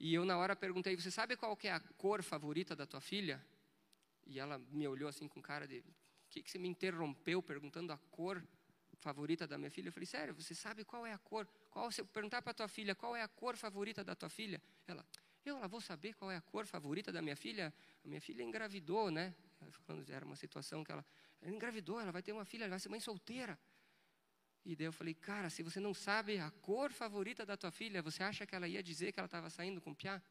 E eu na hora perguntei: "Você sabe qual que é a cor favorita da tua filha?" E ela me olhou assim com cara de: "Que que você me interrompeu perguntando a cor favorita da minha filha?" Eu falei: "Sério, você sabe qual é a cor? Qual se eu perguntar para tua filha qual é a cor favorita da tua filha?" Ela: "Eu lá vou saber qual é a cor favorita da minha filha? A minha filha engravidou, né?" Era uma situação que ela ela engravidou, ela vai ter uma filha, ela vai ser mãe solteira. E daí eu falei, cara, se você não sabe a cor favorita da tua filha, você acha que ela ia dizer que ela estava saindo com piá?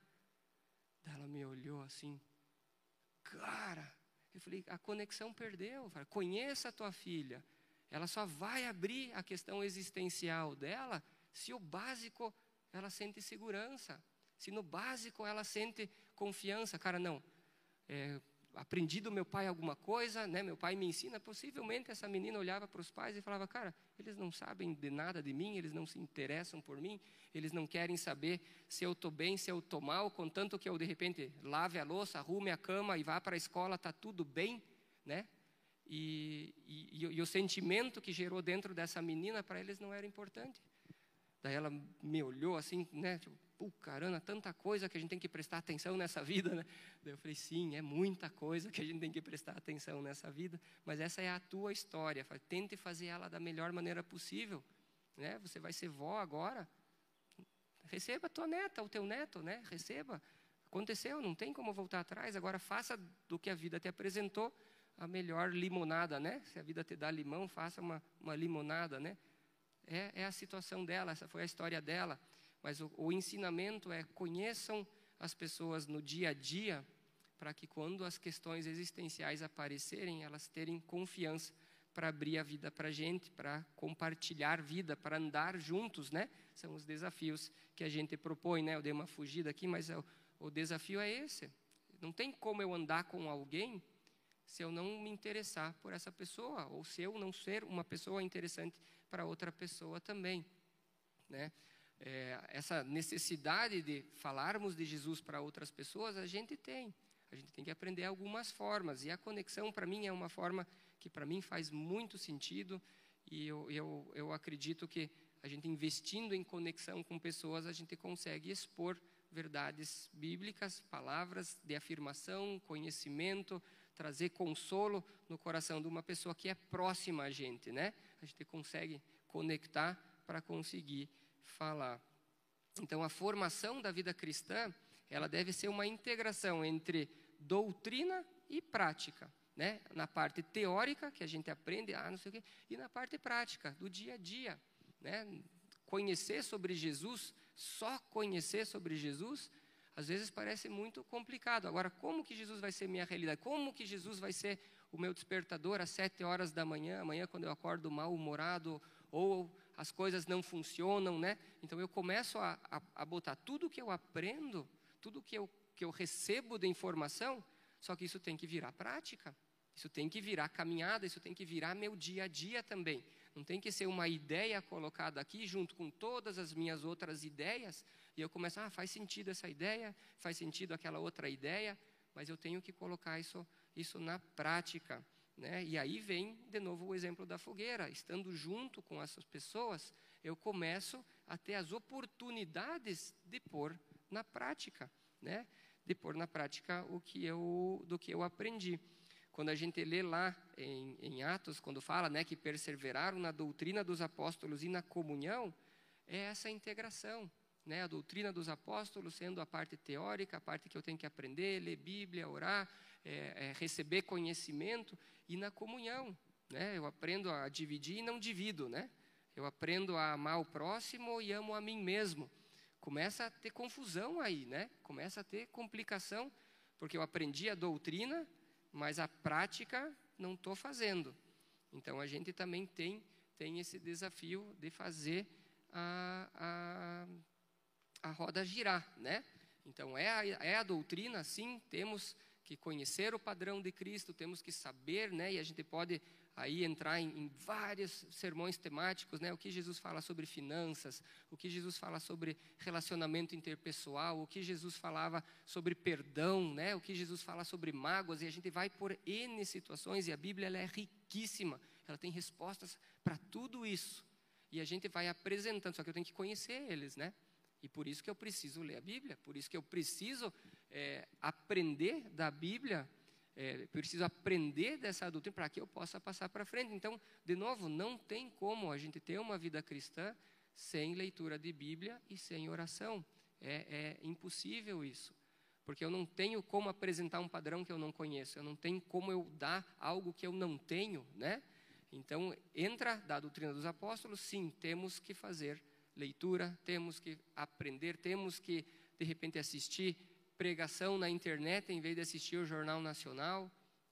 Daí ela me olhou assim, cara, eu falei, a conexão perdeu. Eu falei, conheça a tua filha. Ela só vai abrir a questão existencial dela se o básico ela sente segurança. Se no básico ela sente confiança. Cara, não. É, aprendi do meu pai alguma coisa, né? Meu pai me ensina. Possivelmente essa menina olhava para os pais e falava: "Cara, eles não sabem de nada de mim, eles não se interessam por mim, eles não querem saber se eu estou bem, se eu estou mal, contanto que eu de repente lave a louça, arrume a cama e vá para a escola, tá tudo bem, né?" E, e, e, o sentimento que gerou dentro dessa menina para eles não era importante. Daí ela me olhou assim, né? Tipo, Pô, caramba, tanta coisa que a gente tem que prestar atenção nessa vida, né? Daí eu falei, sim, é muita coisa que a gente tem que prestar atenção nessa vida, mas essa é a tua história. Tente fazer ela da melhor maneira possível, né? Você vai ser vó agora, receba a tua neta, o teu neto, né? Receba. Aconteceu, não tem como voltar atrás. Agora faça do que a vida te apresentou a melhor limonada, né? Se a vida te dá limão, faça uma, uma limonada, né? É, é a situação dela, essa foi a história dela. Mas o, o ensinamento é conheçam as pessoas no dia a dia, para que quando as questões existenciais aparecerem, elas terem confiança para abrir a vida para a gente, para compartilhar vida, para andar juntos, né? São os desafios que a gente propõe, né? Eu dei uma fugida aqui, mas é o, o desafio é esse. Não tem como eu andar com alguém se eu não me interessar por essa pessoa, ou se eu não ser uma pessoa interessante para outra pessoa também, né? é, essa necessidade de falarmos de Jesus para outras pessoas, a gente tem. A gente tem que aprender algumas formas. E a conexão, para mim, é uma forma que, para mim, faz muito sentido. E eu, eu, eu acredito que a gente investindo em conexão com pessoas, a gente consegue expor verdades bíblicas, palavras de afirmação, conhecimento, trazer consolo no coração de uma pessoa que é próxima a gente, né? A gente consegue conectar para conseguir falar. Então, a formação da vida cristã, ela deve ser uma integração entre doutrina e prática. Né? Na parte teórica, que a gente aprende, ah, não sei o quê, e na parte prática, do dia a dia. Né? Conhecer sobre Jesus, só conhecer sobre Jesus, às vezes parece muito complicado. Agora, como que Jesus vai ser minha realidade? Como que Jesus vai ser o meu despertador às sete horas da manhã, amanhã quando eu acordo mal-humorado, ou as coisas não funcionam, né? Então eu começo a, a, a botar tudo que eu aprendo, tudo que eu, que eu recebo de informação, só que isso tem que virar prática, isso tem que virar caminhada, isso tem que virar meu dia a dia também. Não tem que ser uma ideia colocada aqui junto com todas as minhas outras ideias e eu começar, ah, faz sentido essa ideia, faz sentido aquela outra ideia, mas eu tenho que colocar isso, isso na prática. Né? E aí vem de novo o exemplo da fogueira. Estando junto com essas pessoas, eu começo a ter as oportunidades de pôr na prática, né? de pôr na prática o que eu, do que eu aprendi. Quando a gente lê lá em, em Atos, quando fala né, que perseveraram na doutrina dos apóstolos e na comunhão, é essa integração. Né, a doutrina dos apóstolos sendo a parte teórica, a parte que eu tenho que aprender, ler Bíblia, orar, é, é, receber conhecimento, e na comunhão. Né, eu aprendo a dividir e não divido. Né, eu aprendo a amar o próximo e amo a mim mesmo. Começa a ter confusão aí, né? começa a ter complicação, porque eu aprendi a doutrina, mas a prática não estou fazendo. Então a gente também tem, tem esse desafio de fazer a, a, a roda girar, né? Então é a, é a doutrina, sim, temos que conhecer o padrão de Cristo, temos que saber, né? E a gente pode aí entrar em, em, vários sermões temáticos, né? O que Jesus fala sobre finanças, o que Jesus fala sobre relacionamento interpessoal, o que Jesus falava sobre perdão, né? O que Jesus fala sobre mágoas, e a gente vai por N situações, e a Bíblia ela é riquíssima, ela tem respostas para tudo isso. E a gente vai apresentando, só que eu tenho que conhecer eles, né? E por isso que eu preciso ler a Bíblia, por isso que eu preciso é, aprender da Bíblia é, preciso aprender dessa doutrina para que eu possa passar para frente. Então, de novo, não tem como a gente ter uma vida cristã sem leitura de Bíblia e sem oração. É, é impossível isso. Porque eu não tenho como apresentar um padrão que eu não conheço, eu não tenho como eu dar algo que eu não tenho, né? Então, entra da doutrina dos apóstolos, sim, temos que fazer leitura, temos que aprender, temos que, de repente, assistir pregação na internet em vez de assistir o Jornal Nacional.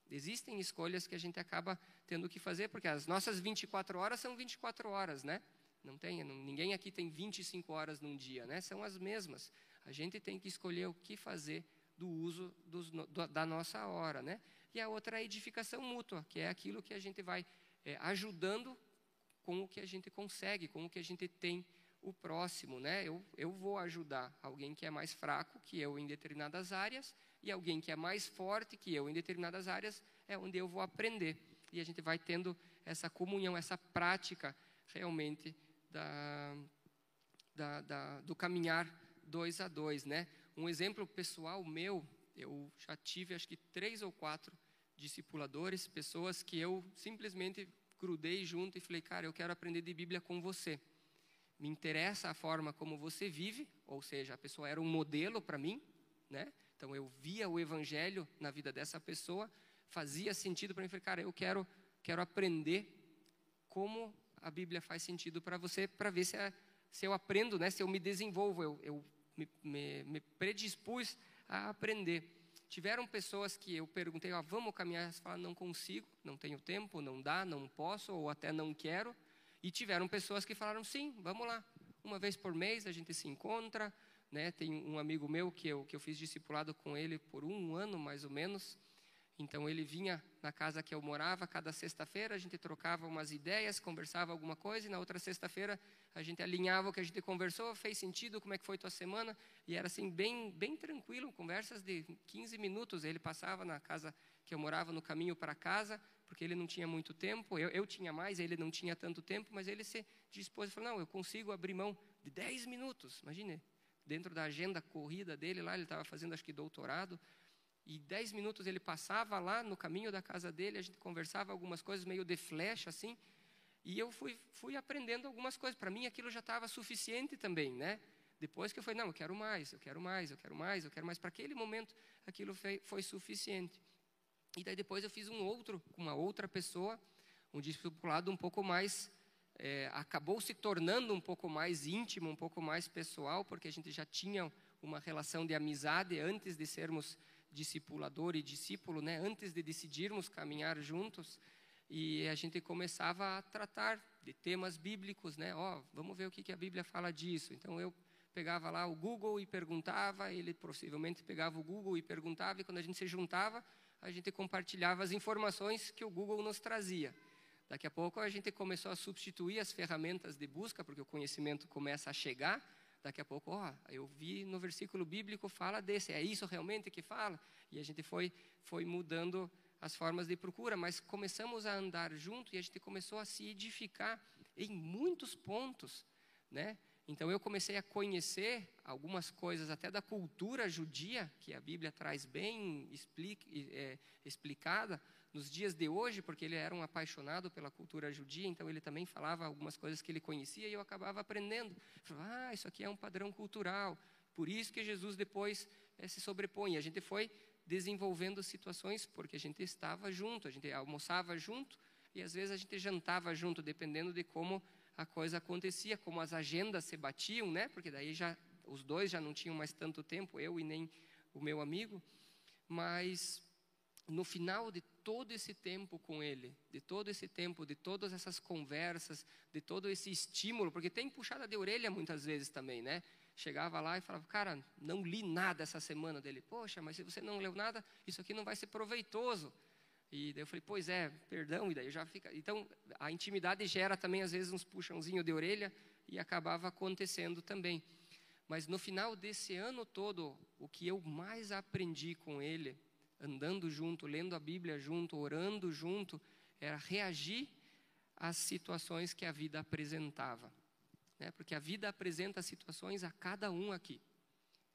Existem escolhas que a gente acaba tendo que fazer, porque as nossas 24 horas são 24 horas, né? Não tem, não, ninguém aqui tem 25 horas num dia, né? São as mesmas. A gente tem que escolher o que fazer do uso dos, do, da nossa hora, né? E a outra é a edificação mútua, que é aquilo que a gente vai é, ajudando com o que a gente consegue, com o que a gente tem o próximo, né? Eu, eu vou ajudar alguém que é mais fraco que eu em determinadas áreas e alguém que é mais forte que eu em determinadas áreas é onde eu vou aprender. E a gente vai tendo essa comunhão, essa prática realmente da, da, da, do caminhar dois a dois, né? Um exemplo pessoal meu, eu já tive acho que três ou quatro discipuladores, pessoas que eu simplesmente grudei junto e falei, cara, eu quero aprender de Bíblia com você me interessa a forma como você vive, ou seja, a pessoa era um modelo para mim, né? Então eu via o evangelho na vida dessa pessoa, fazia sentido para mim, falei, cara, eu quero quero aprender como a Bíblia faz sentido para você, para ver se, se eu aprendo, né? Se eu me desenvolvo, eu, eu me, me, me predispus a aprender. Tiveram pessoas que eu perguntei, ó, vamos caminhar, elas falaram, não consigo, não tenho tempo, não dá, não posso, ou até não quero. E tiveram pessoas que falaram: sim, vamos lá. Uma vez por mês a gente se encontra. Né? Tem um amigo meu que eu, que eu fiz discipulado com ele por um ano mais ou menos. Então ele vinha na casa que eu morava cada sexta-feira, a gente trocava umas ideias, conversava alguma coisa, e na outra sexta-feira a gente alinhava o que a gente conversou, fez sentido, como é que foi tua semana, e era assim bem bem tranquilo, conversas de 15 minutos. Ele passava na casa que eu morava no caminho para casa, porque ele não tinha muito tempo, eu, eu tinha mais, ele não tinha tanto tempo, mas ele se dispôs e falou: Não, eu consigo abrir mão de 10 minutos, imagine, dentro da agenda corrida dele lá, ele estava fazendo acho que doutorado, e 10 minutos ele passava lá no caminho da casa dele, a gente conversava algumas coisas meio de flecha assim, e eu fui, fui aprendendo algumas coisas, para mim aquilo já estava suficiente também, né? Depois que eu falei, não, eu quero mais, eu quero mais, eu quero mais, eu quero mais. Para aquele momento, aquilo foi, foi suficiente. E daí depois eu fiz um outro com uma outra pessoa, um discipulado um pouco mais é, acabou se tornando um pouco mais íntimo, um pouco mais pessoal, porque a gente já tinha uma relação de amizade antes de sermos discipulador e discípulo, né? Antes de decidirmos caminhar juntos, e a gente começava a tratar de temas bíblicos, né? Ó, oh, vamos ver o que, que a Bíblia fala disso. Então eu pegava lá o Google e perguntava, ele possivelmente pegava o Google e perguntava, e quando a gente se juntava, a gente compartilhava as informações que o Google nos trazia. Daqui a pouco a gente começou a substituir as ferramentas de busca, porque o conhecimento começa a chegar. Daqui a pouco, ó, eu vi no versículo bíblico fala desse, é isso realmente que fala? E a gente foi foi mudando as formas de procura, mas começamos a andar junto e a gente começou a se edificar em muitos pontos, né? Então eu comecei a conhecer algumas coisas até da cultura judia que a Bíblia traz bem explique, é, explicada nos dias de hoje, porque ele era um apaixonado pela cultura judia, então ele também falava algumas coisas que ele conhecia e eu acabava aprendendo. falava, ah, isso aqui é um padrão cultural, por isso que Jesus depois é, se sobrepõe. A gente foi desenvolvendo situações porque a gente estava junto, a gente almoçava junto e às vezes a gente jantava junto, dependendo de como a coisa acontecia, como as agendas se batiam, né? Porque daí já os dois já não tinham mais tanto tempo, eu e nem o meu amigo, mas no final de todo esse tempo com ele, de todo esse tempo, de todas essas conversas, de todo esse estímulo, porque tem puxada de orelha muitas vezes também, né? Chegava lá e falava, cara, não li nada essa semana dele. Poxa, mas se você não leu nada, isso aqui não vai ser proveitoso. E daí eu falei, pois é, perdão, e daí já fica. Então, a intimidade gera também, às vezes, uns puxãozinhos de orelha, e acabava acontecendo também. Mas no final desse ano todo, o que eu mais aprendi com ele andando junto, lendo a Bíblia junto, orando junto, era reagir às situações que a vida apresentava. Né? Porque a vida apresenta situações a cada um aqui.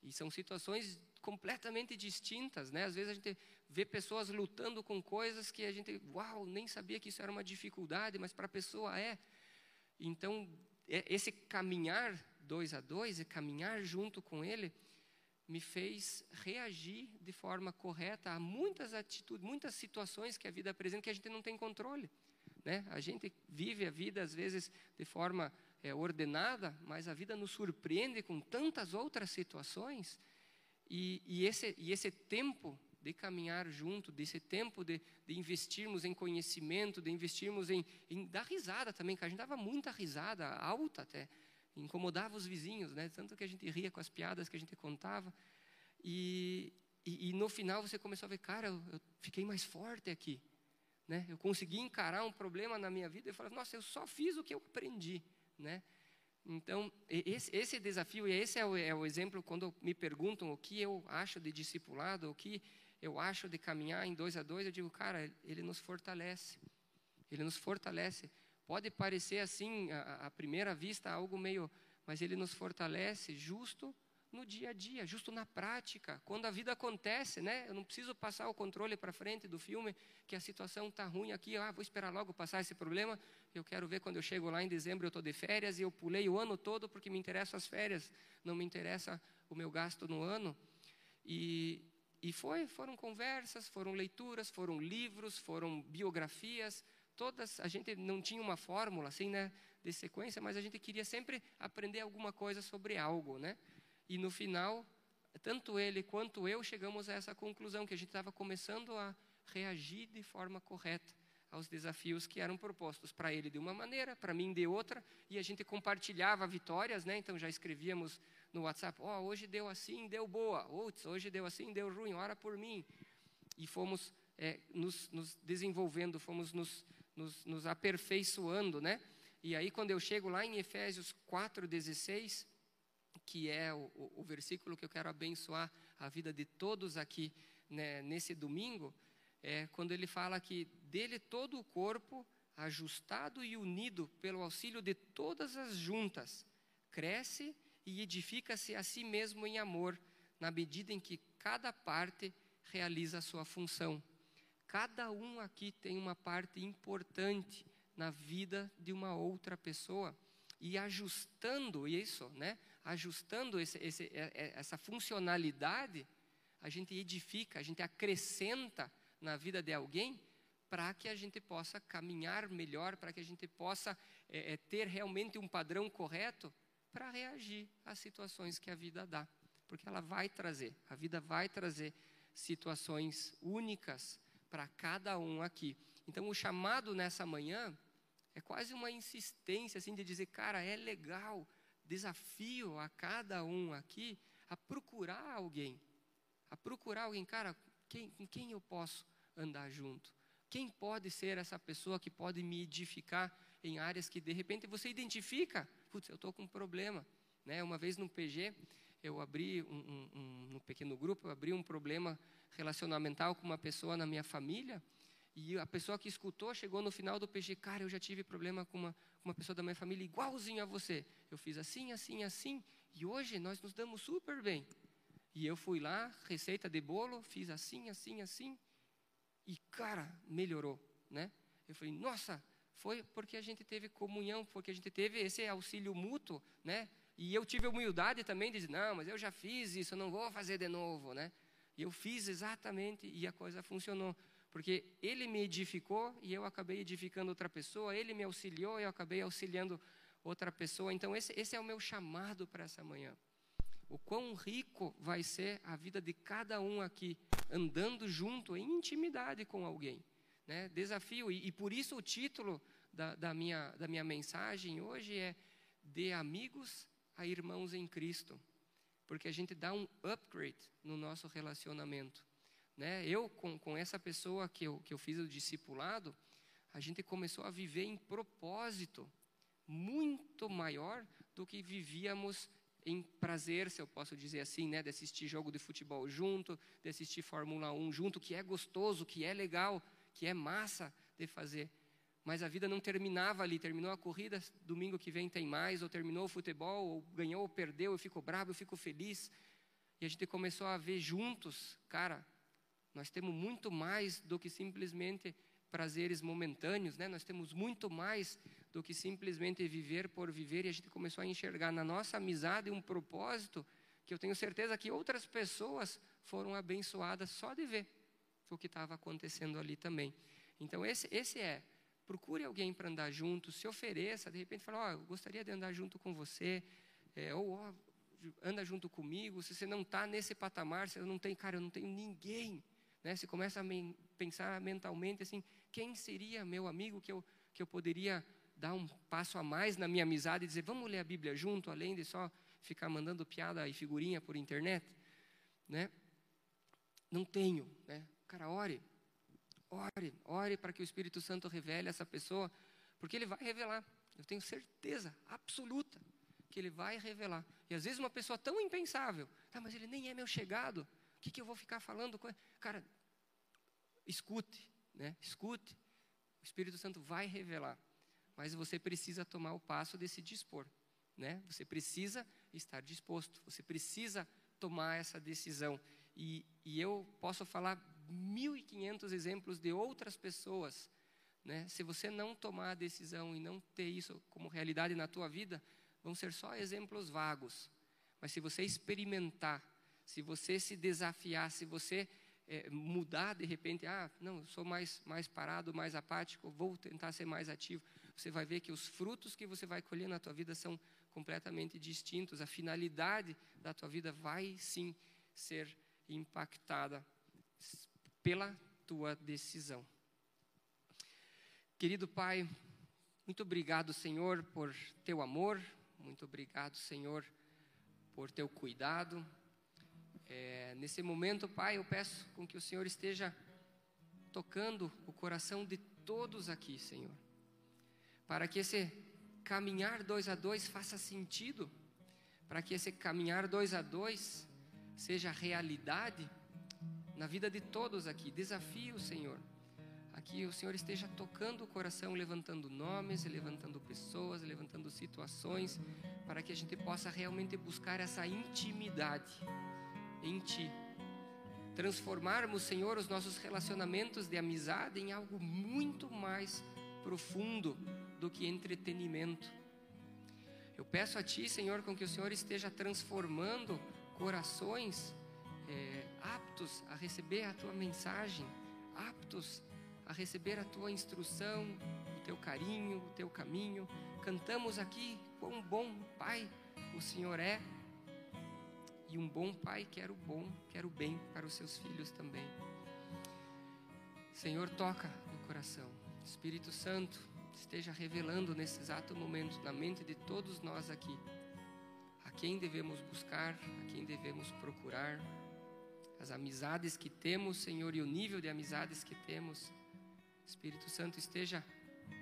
E são situações completamente distintas, né? Às vezes a gente vê pessoas lutando com coisas que a gente, uau, nem sabia que isso era uma dificuldade, mas para a pessoa é. Então, é, esse caminhar dois a dois, e caminhar junto com ele, me fez reagir de forma correta a muitas atitudes, muitas situações que a vida apresenta que a gente não tem controle. Né? A gente vive a vida, às vezes, de forma é, ordenada, mas a vida nos surpreende com tantas outras situações. E, e, esse, e esse tempo de caminhar junto, desse tempo de, de investirmos em conhecimento, de investirmos em, em dar risada também, que a gente dava muita risada, alta até incomodava os vizinhos, né? Tanto que a gente ria com as piadas que a gente contava. E, e, e no final você começou a ver, cara, eu, eu, fiquei mais forte aqui, né? Eu consegui encarar um problema na minha vida e falar, nossa, eu só fiz o que eu aprendi, né? Então, esse, esse desafio, e esse é o, é o exemplo quando me perguntam o que eu acho de discipulado, o que eu acho de caminhar em dois a dois, eu digo, cara, ele nos fortalece. Ele nos fortalece. Pode parecer assim, à, primeira vista, algo meio. Mas ele nos fortalece justo no dia a dia, justo na prática, quando a vida acontece, né? Eu não preciso passar o controle para frente do filme, que a situação está ruim aqui, ah, vou esperar logo passar esse problema. Eu quero ver quando eu chego lá em dezembro, eu estou de férias e eu pulei o ano todo porque me interessam as férias, não me interessa o meu gasto no ano. E, e foi, foram conversas, foram leituras, foram livros, foram biografias, todas, a gente não tinha uma fórmula assim, né, de sequência, mas a gente queria sempre aprender alguma coisa sobre algo, né? E no final, tanto ele quanto eu chegamos a essa conclusão que a gente estava começando a reagir de forma correta aos desafios que eram propostos para ele de uma maneira, para mim de outra, e a gente compartilhava vitórias, né? Então já escrevíamos no WhatsApp, oh, hoje deu assim, deu boa, Outros, hoje deu assim, deu ruim, ora por mim. E fomos é, nos, nos desenvolvendo, fomos nos nos, nos aperfeiçoando, né? E aí, quando eu chego lá em Efésios 4,16, que é o, o, versículo que eu quero abençoar a vida de todos aqui né, nesse domingo, é quando ele fala que dele todo o corpo, ajustado e unido pelo auxílio de todas as juntas, cresce e edifica-se a si mesmo em amor, na medida em que cada parte realiza a sua função. Cada um aqui tem uma parte importante na vida de uma outra pessoa. E ajustando isso, né? ajustando esse, esse, é, é, essa funcionalidade, a gente edifica, a gente acrescenta na vida de alguém para que a gente possa caminhar melhor, para que a gente possa é, é, ter realmente um padrão correto para reagir às situações que a vida dá. Porque ela vai trazer, a vida vai trazer situações únicas para cada um aqui. Então, o chamado nessa manhã é quase uma insistência assim de dizer, cara, é legal, desafio a cada um aqui a procurar alguém, a procurar alguém, cara, quem, com quem eu posso andar junto? Quem pode ser essa pessoa que pode me edificar em áreas que de repente você identifica, putz, eu estou com um problema. Né? Uma vez no PG, eu abri um, um, um, um pequeno grupo, eu abri um problema relacionamental com uma pessoa na minha família, e a pessoa que escutou chegou no final do PG, cara, eu já tive problema com uma, uma pessoa da minha família igualzinho a você. Eu fiz assim, assim, assim, e hoje nós nos damos super bem. E eu fui lá, receita de bolo, fiz assim, assim, assim, e cara, melhorou, né? Eu falei, nossa, foi porque a gente teve comunhão, porque a gente teve esse auxílio mútuo, né? E eu tive humildade também de dizer, não, mas eu já fiz isso, eu não vou fazer de novo, né? E eu fiz exatamente e a coisa funcionou. Porque ele me edificou e eu acabei edificando outra pessoa, ele me auxiliou e eu acabei auxiliando outra pessoa. Então, esse, esse é o meu chamado para essa manhã. O quão rico vai ser a vida de cada um aqui, andando junto, em intimidade com alguém. Né? Desafio, e, e por isso o título da, da, minha, da minha mensagem hoje é De amigos a irmãos em Cristo. Porque a gente dá um upgrade no nosso relacionamento. Né? Eu, com, com essa pessoa que eu, que eu fiz o discipulado, a gente começou a viver em propósito muito maior do que vivíamos em prazer, se eu posso dizer assim, né, de assistir jogo de futebol junto, de assistir Fórmula 1 junto, que é gostoso, que é legal, que é massa de fazer. Mas a vida não terminava ali, terminou a corrida, domingo que vem tem mais, ou terminou o futebol, ou ganhou ou perdeu, eu fico bravo, eu fico feliz. E a gente começou a ver juntos, cara, nós temos muito mais do que simplesmente prazeres momentâneos, né? Nós temos muito mais do que simplesmente viver por viver, e a gente começou a enxergar na nossa amizade um propósito que eu tenho certeza que outras pessoas foram abençoadas só de ver o que estava acontecendo ali também. Então, esse, esse é. Procure alguém para andar junto, se ofereça, de repente fala, ó, oh, eu gostaria de andar junto com você, é, ou oh, anda junto comigo, se você não está nesse patamar, se não tem, cara, eu não tenho ninguém, né? Começa a pensar mentalmente assim, quem seria meu amigo que eu, que eu poderia dar um passo a mais na minha amizade e dizer, vamos ler a Bíblia junto, além de só ficar mandando piada e figurinha por internet, né? Não tenho, né? Cara, ore, ore, ore para que o Espírito Santo revele essa pessoa, porque ele vai revelar. Eu tenho certeza absoluta que ele vai revelar. E às vezes uma pessoa tão impensável, tá, mas ele nem é meu chegado. Que, que eu vou ficar falando? Cara, escute, né? Escute. O Espírito Santo vai revelar. Mas você precisa tomar o passo de se dispor, né? Você precisa estar disposto. Você precisa tomar essa decisão. E, e eu posso falar 1.500 exemplos de outras pessoas. Né? Se você não tomar a decisão e não ter isso como realidade na tua vida, vão ser só exemplos vagos. Mas se você experimentar, se você se desafiar, se você é, mudar de repente, ah, não, eu sou mais, mais parado, mais apático, vou tentar ser mais ativo, você vai ver que os frutos que você vai colher na tua vida são completamente distintos. A finalidade da tua vida vai sim ser impactada pela tua decisão. Querido Pai, muito obrigado, Senhor, por teu amor, muito obrigado, Senhor, por teu cuidado. É, nesse momento, Pai, eu peço com que o Senhor esteja tocando o coração de todos aqui, Senhor, para que esse caminhar dois a dois faça sentido, para que esse caminhar dois a dois seja realidade na vida de todos aqui. Desafio, Senhor. Aqui o Senhor esteja tocando o coração, levantando nomes, levantando pessoas, levantando situações, para que a gente possa realmente buscar essa intimidade em Ti. Transformarmos, Senhor, os nossos relacionamentos de amizade em algo muito mais profundo do que entretenimento. Eu peço a Ti, Senhor, com que o Senhor esteja transformando corações é, aptos a receber a tua mensagem, aptos a receber a tua instrução, o teu carinho, o teu caminho. Cantamos aqui quão bom Pai o Senhor é. E um bom pai quer o bom, quer o bem para os seus filhos também. Senhor, toca no coração. Espírito Santo, esteja revelando nesse exato momento na mente de todos nós aqui a quem devemos buscar, a quem devemos procurar as amizades que temos, Senhor, e o nível de amizades que temos. Espírito Santo esteja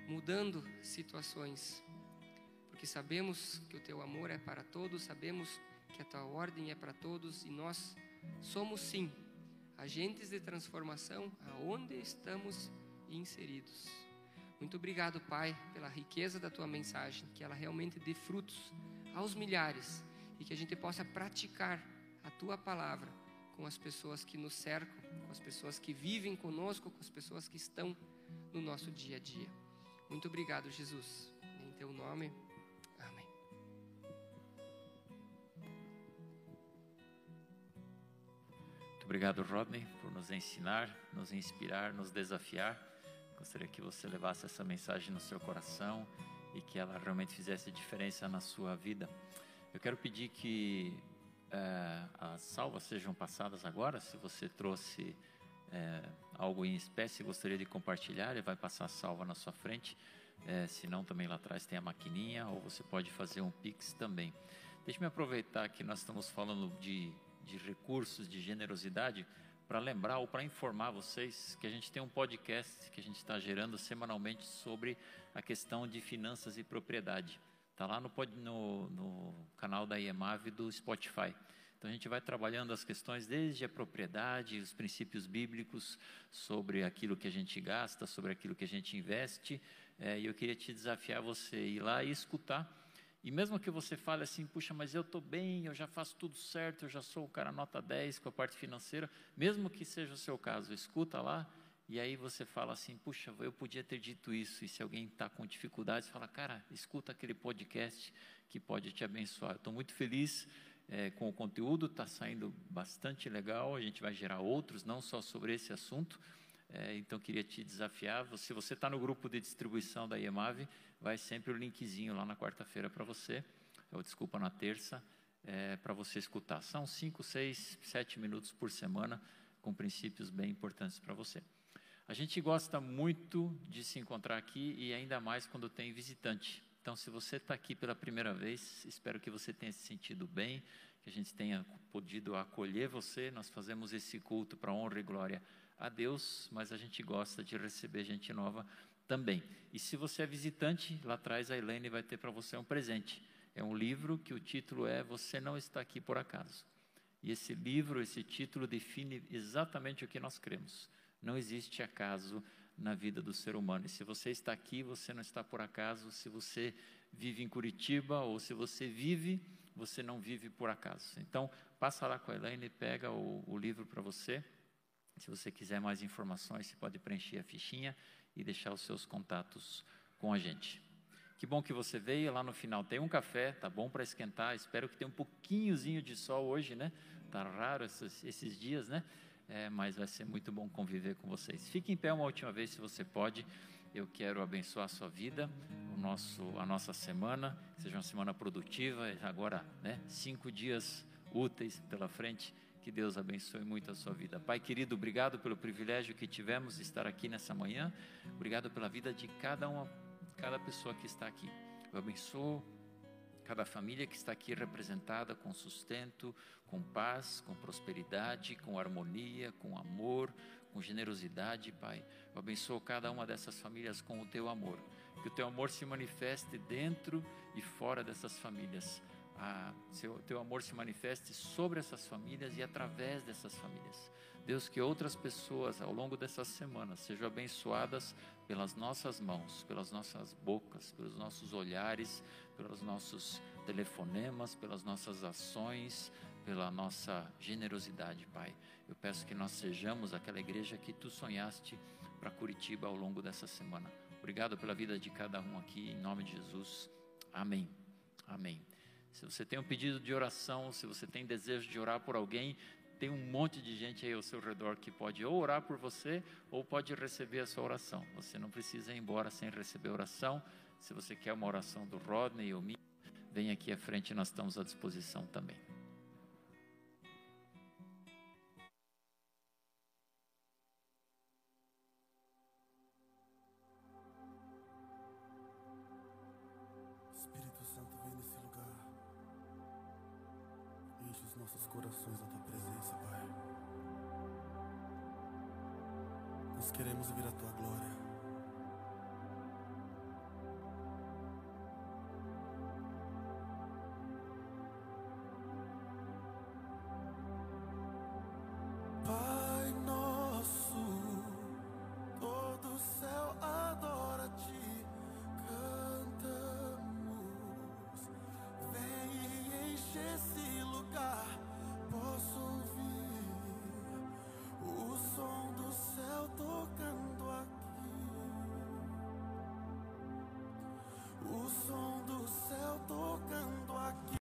mudando situações, porque sabemos que o teu amor é para todos, sabemos que a tua ordem é para todos e nós somos sim agentes de transformação aonde estamos inseridos. Muito obrigado, Pai, pela riqueza da tua mensagem, que ela realmente dê frutos aos milhares e que a gente possa praticar a tua palavra com as pessoas que nos cercam, com as pessoas que vivem conosco, com as pessoas que estão no nosso dia a dia. Muito obrigado, Jesus. Em teu nome. Obrigado, Rodney, por nos ensinar, nos inspirar, nos desafiar. Gostaria que você levasse essa mensagem no seu coração e que ela realmente fizesse diferença na sua vida. Eu quero pedir que é, as salvas sejam passadas agora. Se você trouxe é, algo em espécie gostaria de compartilhar, ele vai passar a salva na sua frente. É, se não, também lá atrás tem a maquininha, ou você pode fazer um Pix também. Deixe-me aproveitar que nós estamos falando de, de recursos, de generosidade para lembrar ou para informar vocês que a gente tem um podcast que a gente está gerando semanalmente sobre a questão de finanças e propriedade. Está lá no, no, no, canal da IEMAV do Spotify. Então a gente vai trabalhando as questões desde a propriedade, os princípios bíblicos sobre aquilo que a gente gasta, sobre aquilo que a gente investe. É, e eu queria te desafiar você ir lá e escutar e mesmo que você fale assim, puxa, mas eu estou bem, eu já faço tudo certo, eu já sou o cara nota 10 com a parte financeira, mesmo que seja o seu caso, escuta lá, e aí você fala assim, puxa, eu podia ter dito isso, e se alguém está com dificuldades, fala, cara, escuta aquele podcast que pode te abençoar. Estou muito feliz é, com o conteúdo, está saindo bastante legal, a gente vai gerar outros, não só sobre esse assunto, é, então queria te desafiar, se você está no grupo de distribuição da IEMAV, vai sempre o linkzinho lá na quarta-feira para você, ou desculpa, na terça, é, para você escutar. São cinco, seis, sete minutos por semana, com princípios bem importantes para você. A gente gosta muito de se encontrar aqui e ainda mais quando tem visitante. Então, se você está aqui pela primeira vez, espero que você tenha se sentido bem, que a gente tenha podido acolher você. Nós fazemos esse culto para honra e glória a Deus, mas a gente gosta de receber gente nova também. E se você é visitante, lá atrás a Elaine vai ter para você um presente. É um livro que o título é Você Não Está Aqui Por Acaso. E esse livro, esse título define exatamente o que nós cremos. Não existe acaso na vida do ser humano. E se você está aqui, você não está por acaso. Se você vive em Curitiba ou se você vive, você não vive por acaso. Então, passa lá com a Elaine, pega o, o livro para você. Se você quiser mais informações, você pode preencher a fichinha e deixar os seus contatos com a gente. Que bom que você veio. Lá no final tem um café, tá bom para esquentar. Espero que tenha um pouquinhozinho de sol hoje, né? Tá raro esses, esses dias, né? É, mas vai ser muito bom conviver com vocês. Fique em pé uma última vez, se você pode. Eu quero abençoar a sua vida, o nosso, a nossa semana, seja uma semana produtiva. Agora, né? Cinco dias úteis pela frente que Deus abençoe muito a sua vida. Pai querido, obrigado pelo privilégio que tivemos de estar aqui nessa manhã. Obrigado pela vida de cada uma, cada pessoa que está aqui. Eu abençoo cada família que está aqui representada com sustento, com paz, com prosperidade, com harmonia, com amor, com generosidade, Pai. Eu abençoo cada uma dessas famílias com o teu amor. Que o teu amor se manifeste dentro e fora dessas famílias a seu, teu amor se manifeste sobre essas famílias e através dessas famílias. Deus, que outras pessoas ao longo dessas semanas sejam abençoadas pelas nossas mãos, pelas nossas bocas, pelos nossos olhares, pelos nossos telefonemas, pelas nossas ações, pela nossa generosidade, Pai. Eu peço que nós sejamos aquela igreja que tu sonhaste para Curitiba ao longo dessa semana. Obrigado pela vida de cada um aqui, em nome de Jesus. Amém. Amém. Se você tem um pedido de oração, se você tem desejo de orar por alguém, tem um monte de gente aí ao seu redor que pode ou orar por você ou pode receber a sua oração. Você não precisa ir embora sem receber oração. Se você quer uma oração do Rodney ou minha, vem aqui à frente, nós estamos à disposição também.